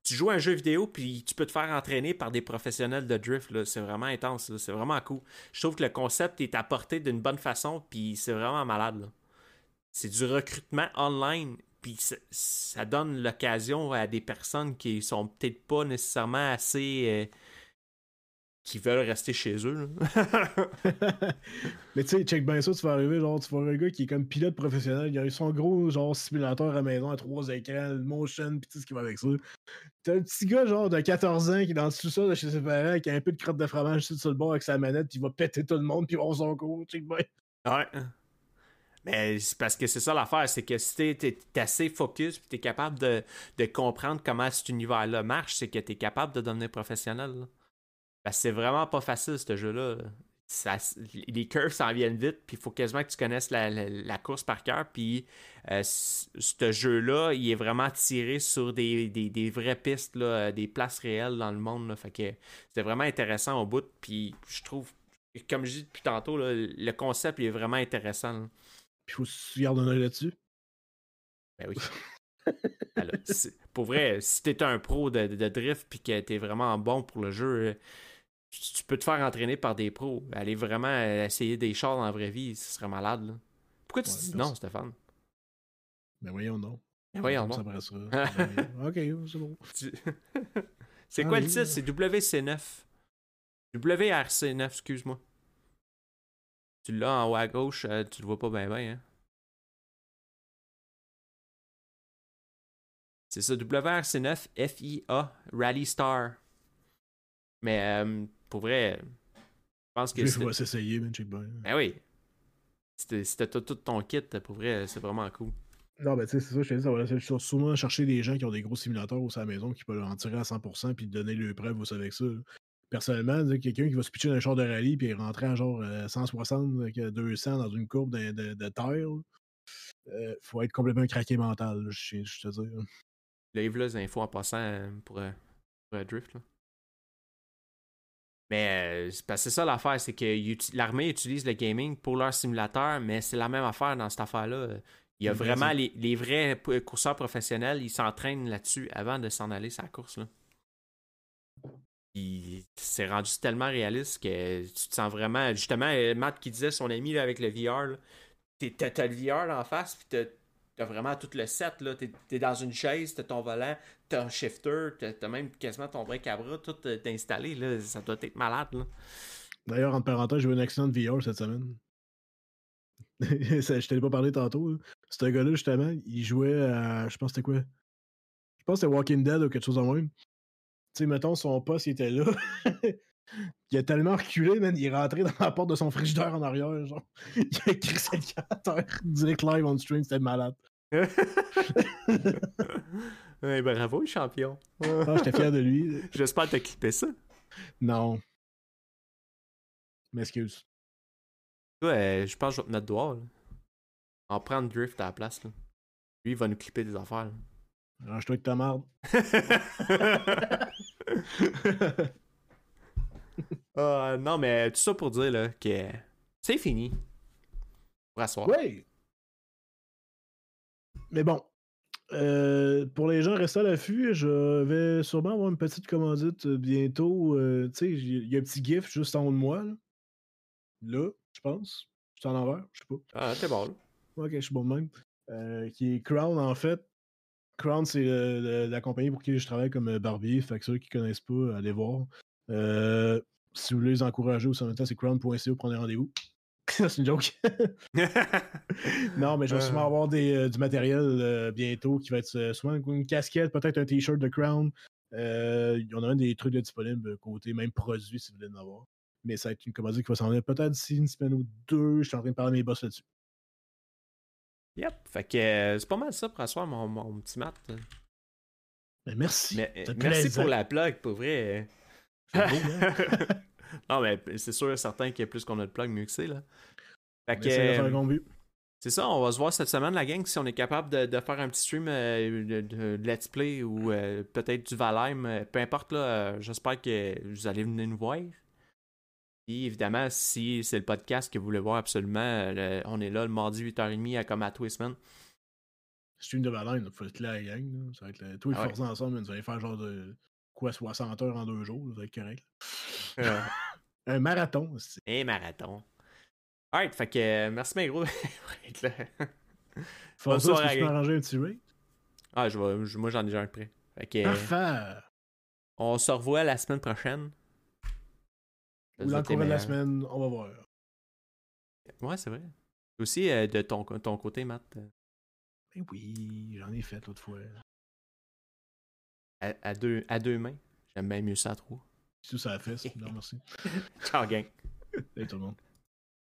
Tu joues un jeu vidéo, puis tu peux te faire entraîner par des professionnels de drift. C'est vraiment intense. C'est vraiment cool. Je trouve que le concept est apporté d'une bonne façon, puis c'est vraiment malade. C'est du recrutement online, puis ça, donne l'occasion à des personnes qui sont peut-être pas nécessairement assez. Euh, qui veulent rester chez eux. mais tu sais, check bien ça, tu vas arriver, genre, tu vois un gars qui est comme pilote professionnel, il a eu son gros, genre, simulateur à maison à trois écrans, le motion, pis tout ce qui va avec ça. T'as un petit gars, genre, de 14 ans qui est dans le sous-sol de chez ses parents, qui a un peu de crotte de fromage sur le bord avec sa manette, puis il va péter tout le monde, puis il va avoir son cours, check bien. Ouais. Mais c'est parce que c'est ça l'affaire, c'est que si t'es es, assez focus puis t'es capable de, de, comprendre comment cet univers-là marche, c'est que t'es capable de devenir professionnel. Là c'est vraiment pas facile, ce jeu-là. les curves s'en viennent vite, puis il faut quasiment que tu connaisses la, course par cœur. Puis euh, ce jeu-là, il est vraiment tiré sur des, des, vraies pistes, là, des places réelles dans le monde. Là, fait que c'était vraiment intéressant au bout. Puis je trouve, comme je dis depuis tantôt, le concept est vraiment intéressant. Puis il faut se œil là-dessus. Ben oui. pour vrai, si t'es un pro de, de drift puis que t'es vraiment bon pour le jeu, tu peux te faire entraîner par des pros. Aller vraiment essayer des chars dans la vraie vie, ce serait malade. Là. Pourquoi tu dis non, Stéphane? Ben voyons non. Ben voyons non. Ben, ok, c'est bon. c'est quoi le titre? C'est WC9. WRC9, excuse-moi. Tu l'as en haut à gauche, euh, tu le vois pas bien bien, hein? C'est ça, WRC9 FIA Rally Star. Mais euh, pour vrai, je pense que. Il faut s'essayer, Ben Check Ben oui. Si t'as tout ton kit, pour vrai, c'est vraiment cool. Non, ben tu sais, c'est ça, je te dis, ça va souvent chercher des gens qui ont des gros simulateurs au à la maison qui peuvent en tirer à 100% puis donner le preuve aussi avec ça. personnellement, quelqu'un qui va se pitcher dans un char de rallye puis rentrer à genre euh, 160, avec, euh, 200 dans une courbe de, de, de terre, euh, faut être complètement craqué mental, je je te dis. là. Les infos en passant euh, pour, pour euh, Drift. Là. Mais euh, c'est parce que c'est ça l'affaire, c'est que l'armée utilise le gaming pour leur simulateur, mais c'est la même affaire dans cette affaire-là. Il y a vraiment les, les vrais courseurs professionnels, ils s'entraînent là-dessus avant de s'en aller sa course. Là. Puis C'est rendu tellement réaliste que tu te sens vraiment. Justement, euh, Matt qui disait son ami là, avec le VR, t'as le VR là en face, puis t'as vraiment tout le set. là. T'es es dans une chaise, t'as ton volant, t'as un shifter, t'as t'as même quasiment ton break à bras, tout euh, est installé. Là. Ça doit être malade. Là. D'ailleurs, entre parenthèses, j'ai eu un accident de VR cette semaine. Je t'avais pas parlé tantôt. là. Ce gars-là, justement, il jouait à. Je pense c'était quoi? Je pense que c'était Walking Dead ou quelque chose en même. Tu sais, mettons, son poste, il était là. il a tellement reculé, man. Il est rentré dans la porte de son frigidaire en arrière. Genre. Il a camp à terre direct live on stream. C'était malade. Ouais, bravo, champion. Ah, j'étais fier de lui. J'espère que t'as clippé ça. Non. M'excuse. Ouais, je pense que je vais te mettre dehors. Là. En prendre Drift à la place. Là. Lui, il va nous clipper des affaires. Range-toi avec ta marde. Ah, non, mais tout ça pour dire là, que c'est fini. Pour asseoir. Oui. Mais bon. euh, pour les gens restés à l'affût, je vais sûrement avoir une petite commandite euh, bientôt. euh, tu sais, il y a un petit GIF juste en haut de moi. Là, Là, je pense. C'est en envers, je sais pas. Ah, t'es bon, là. Ok, je suis bon de même. Euh, qui est Crown, en fait. Crown, c'est euh, la compagnie pour qui je travaille comme euh, barbier. Fait que ceux qui connaissent pas, allez voir. Euh, si vous voulez les encourager aussi en même temps, c'est crown.co, prenez rendez-vous. c'est une joke. non, mais je vais Euh. sûrement avoir des, euh, du matériel euh, bientôt qui va être euh, souvent une casquette, peut-être un t-shirt de Crown. Euh, Il y en a un des trucs de disponibles côté même produit si vous voulez en avoir. Mais ça va être une commodité qui va s'en venir peut-être d'ici une semaine ou deux. Je suis en train de parler à mes boss là-dessus. Yep. Fait que euh, c'est pas mal ça pour asseoir mon, mon petit mat. Mais merci. Mais, euh, merci pour la plug, pour vrai. Beau, hein? non, mais c'est sûr et certain qu'il y a plus qu'on a de plug, mieux que c'est, là. Fait que, euh, c'est ça, on va se voir cette semaine, la gang, si on est capable de, de faire un petit stream euh, de, de- de Let's Play ou euh, peut-être du Valheim. peu importe, là, j'espère que vous allez venir nous voir. Et évidemment, si c'est le podcast que vous voulez voir absolument, le- on est là le mardi 8h30 à comme à Twistman. Stream de Valheim, il faut être là, la gang. là. Ça va être le... Tous les Ah ouais. forces ensemble, vous allez faire genre de quoi, 60 heures en deux jours, va être correct. Euh, Un marathon, c'est. Et marathon. Alright, fait que euh, merci bien gros Bonne ça, soirée, tu peux arranger un petit rate? Ah, je vais, je- moi j'en ai déjà un prêt. Fait que, Parfait! on se revoit la semaine prochaine. Ou Vous l'encours de la semaine, on va voir. Ouais, c'est vrai. Aussi, euh, de ton, ton côté, Matt, Mais oui, j'en ai fait l'autre fois. À, à deux, à deux mains, j'aime bien mieux ça à trois. Tout ça fait, non merci. Ciao, gang. Salut tout le monde.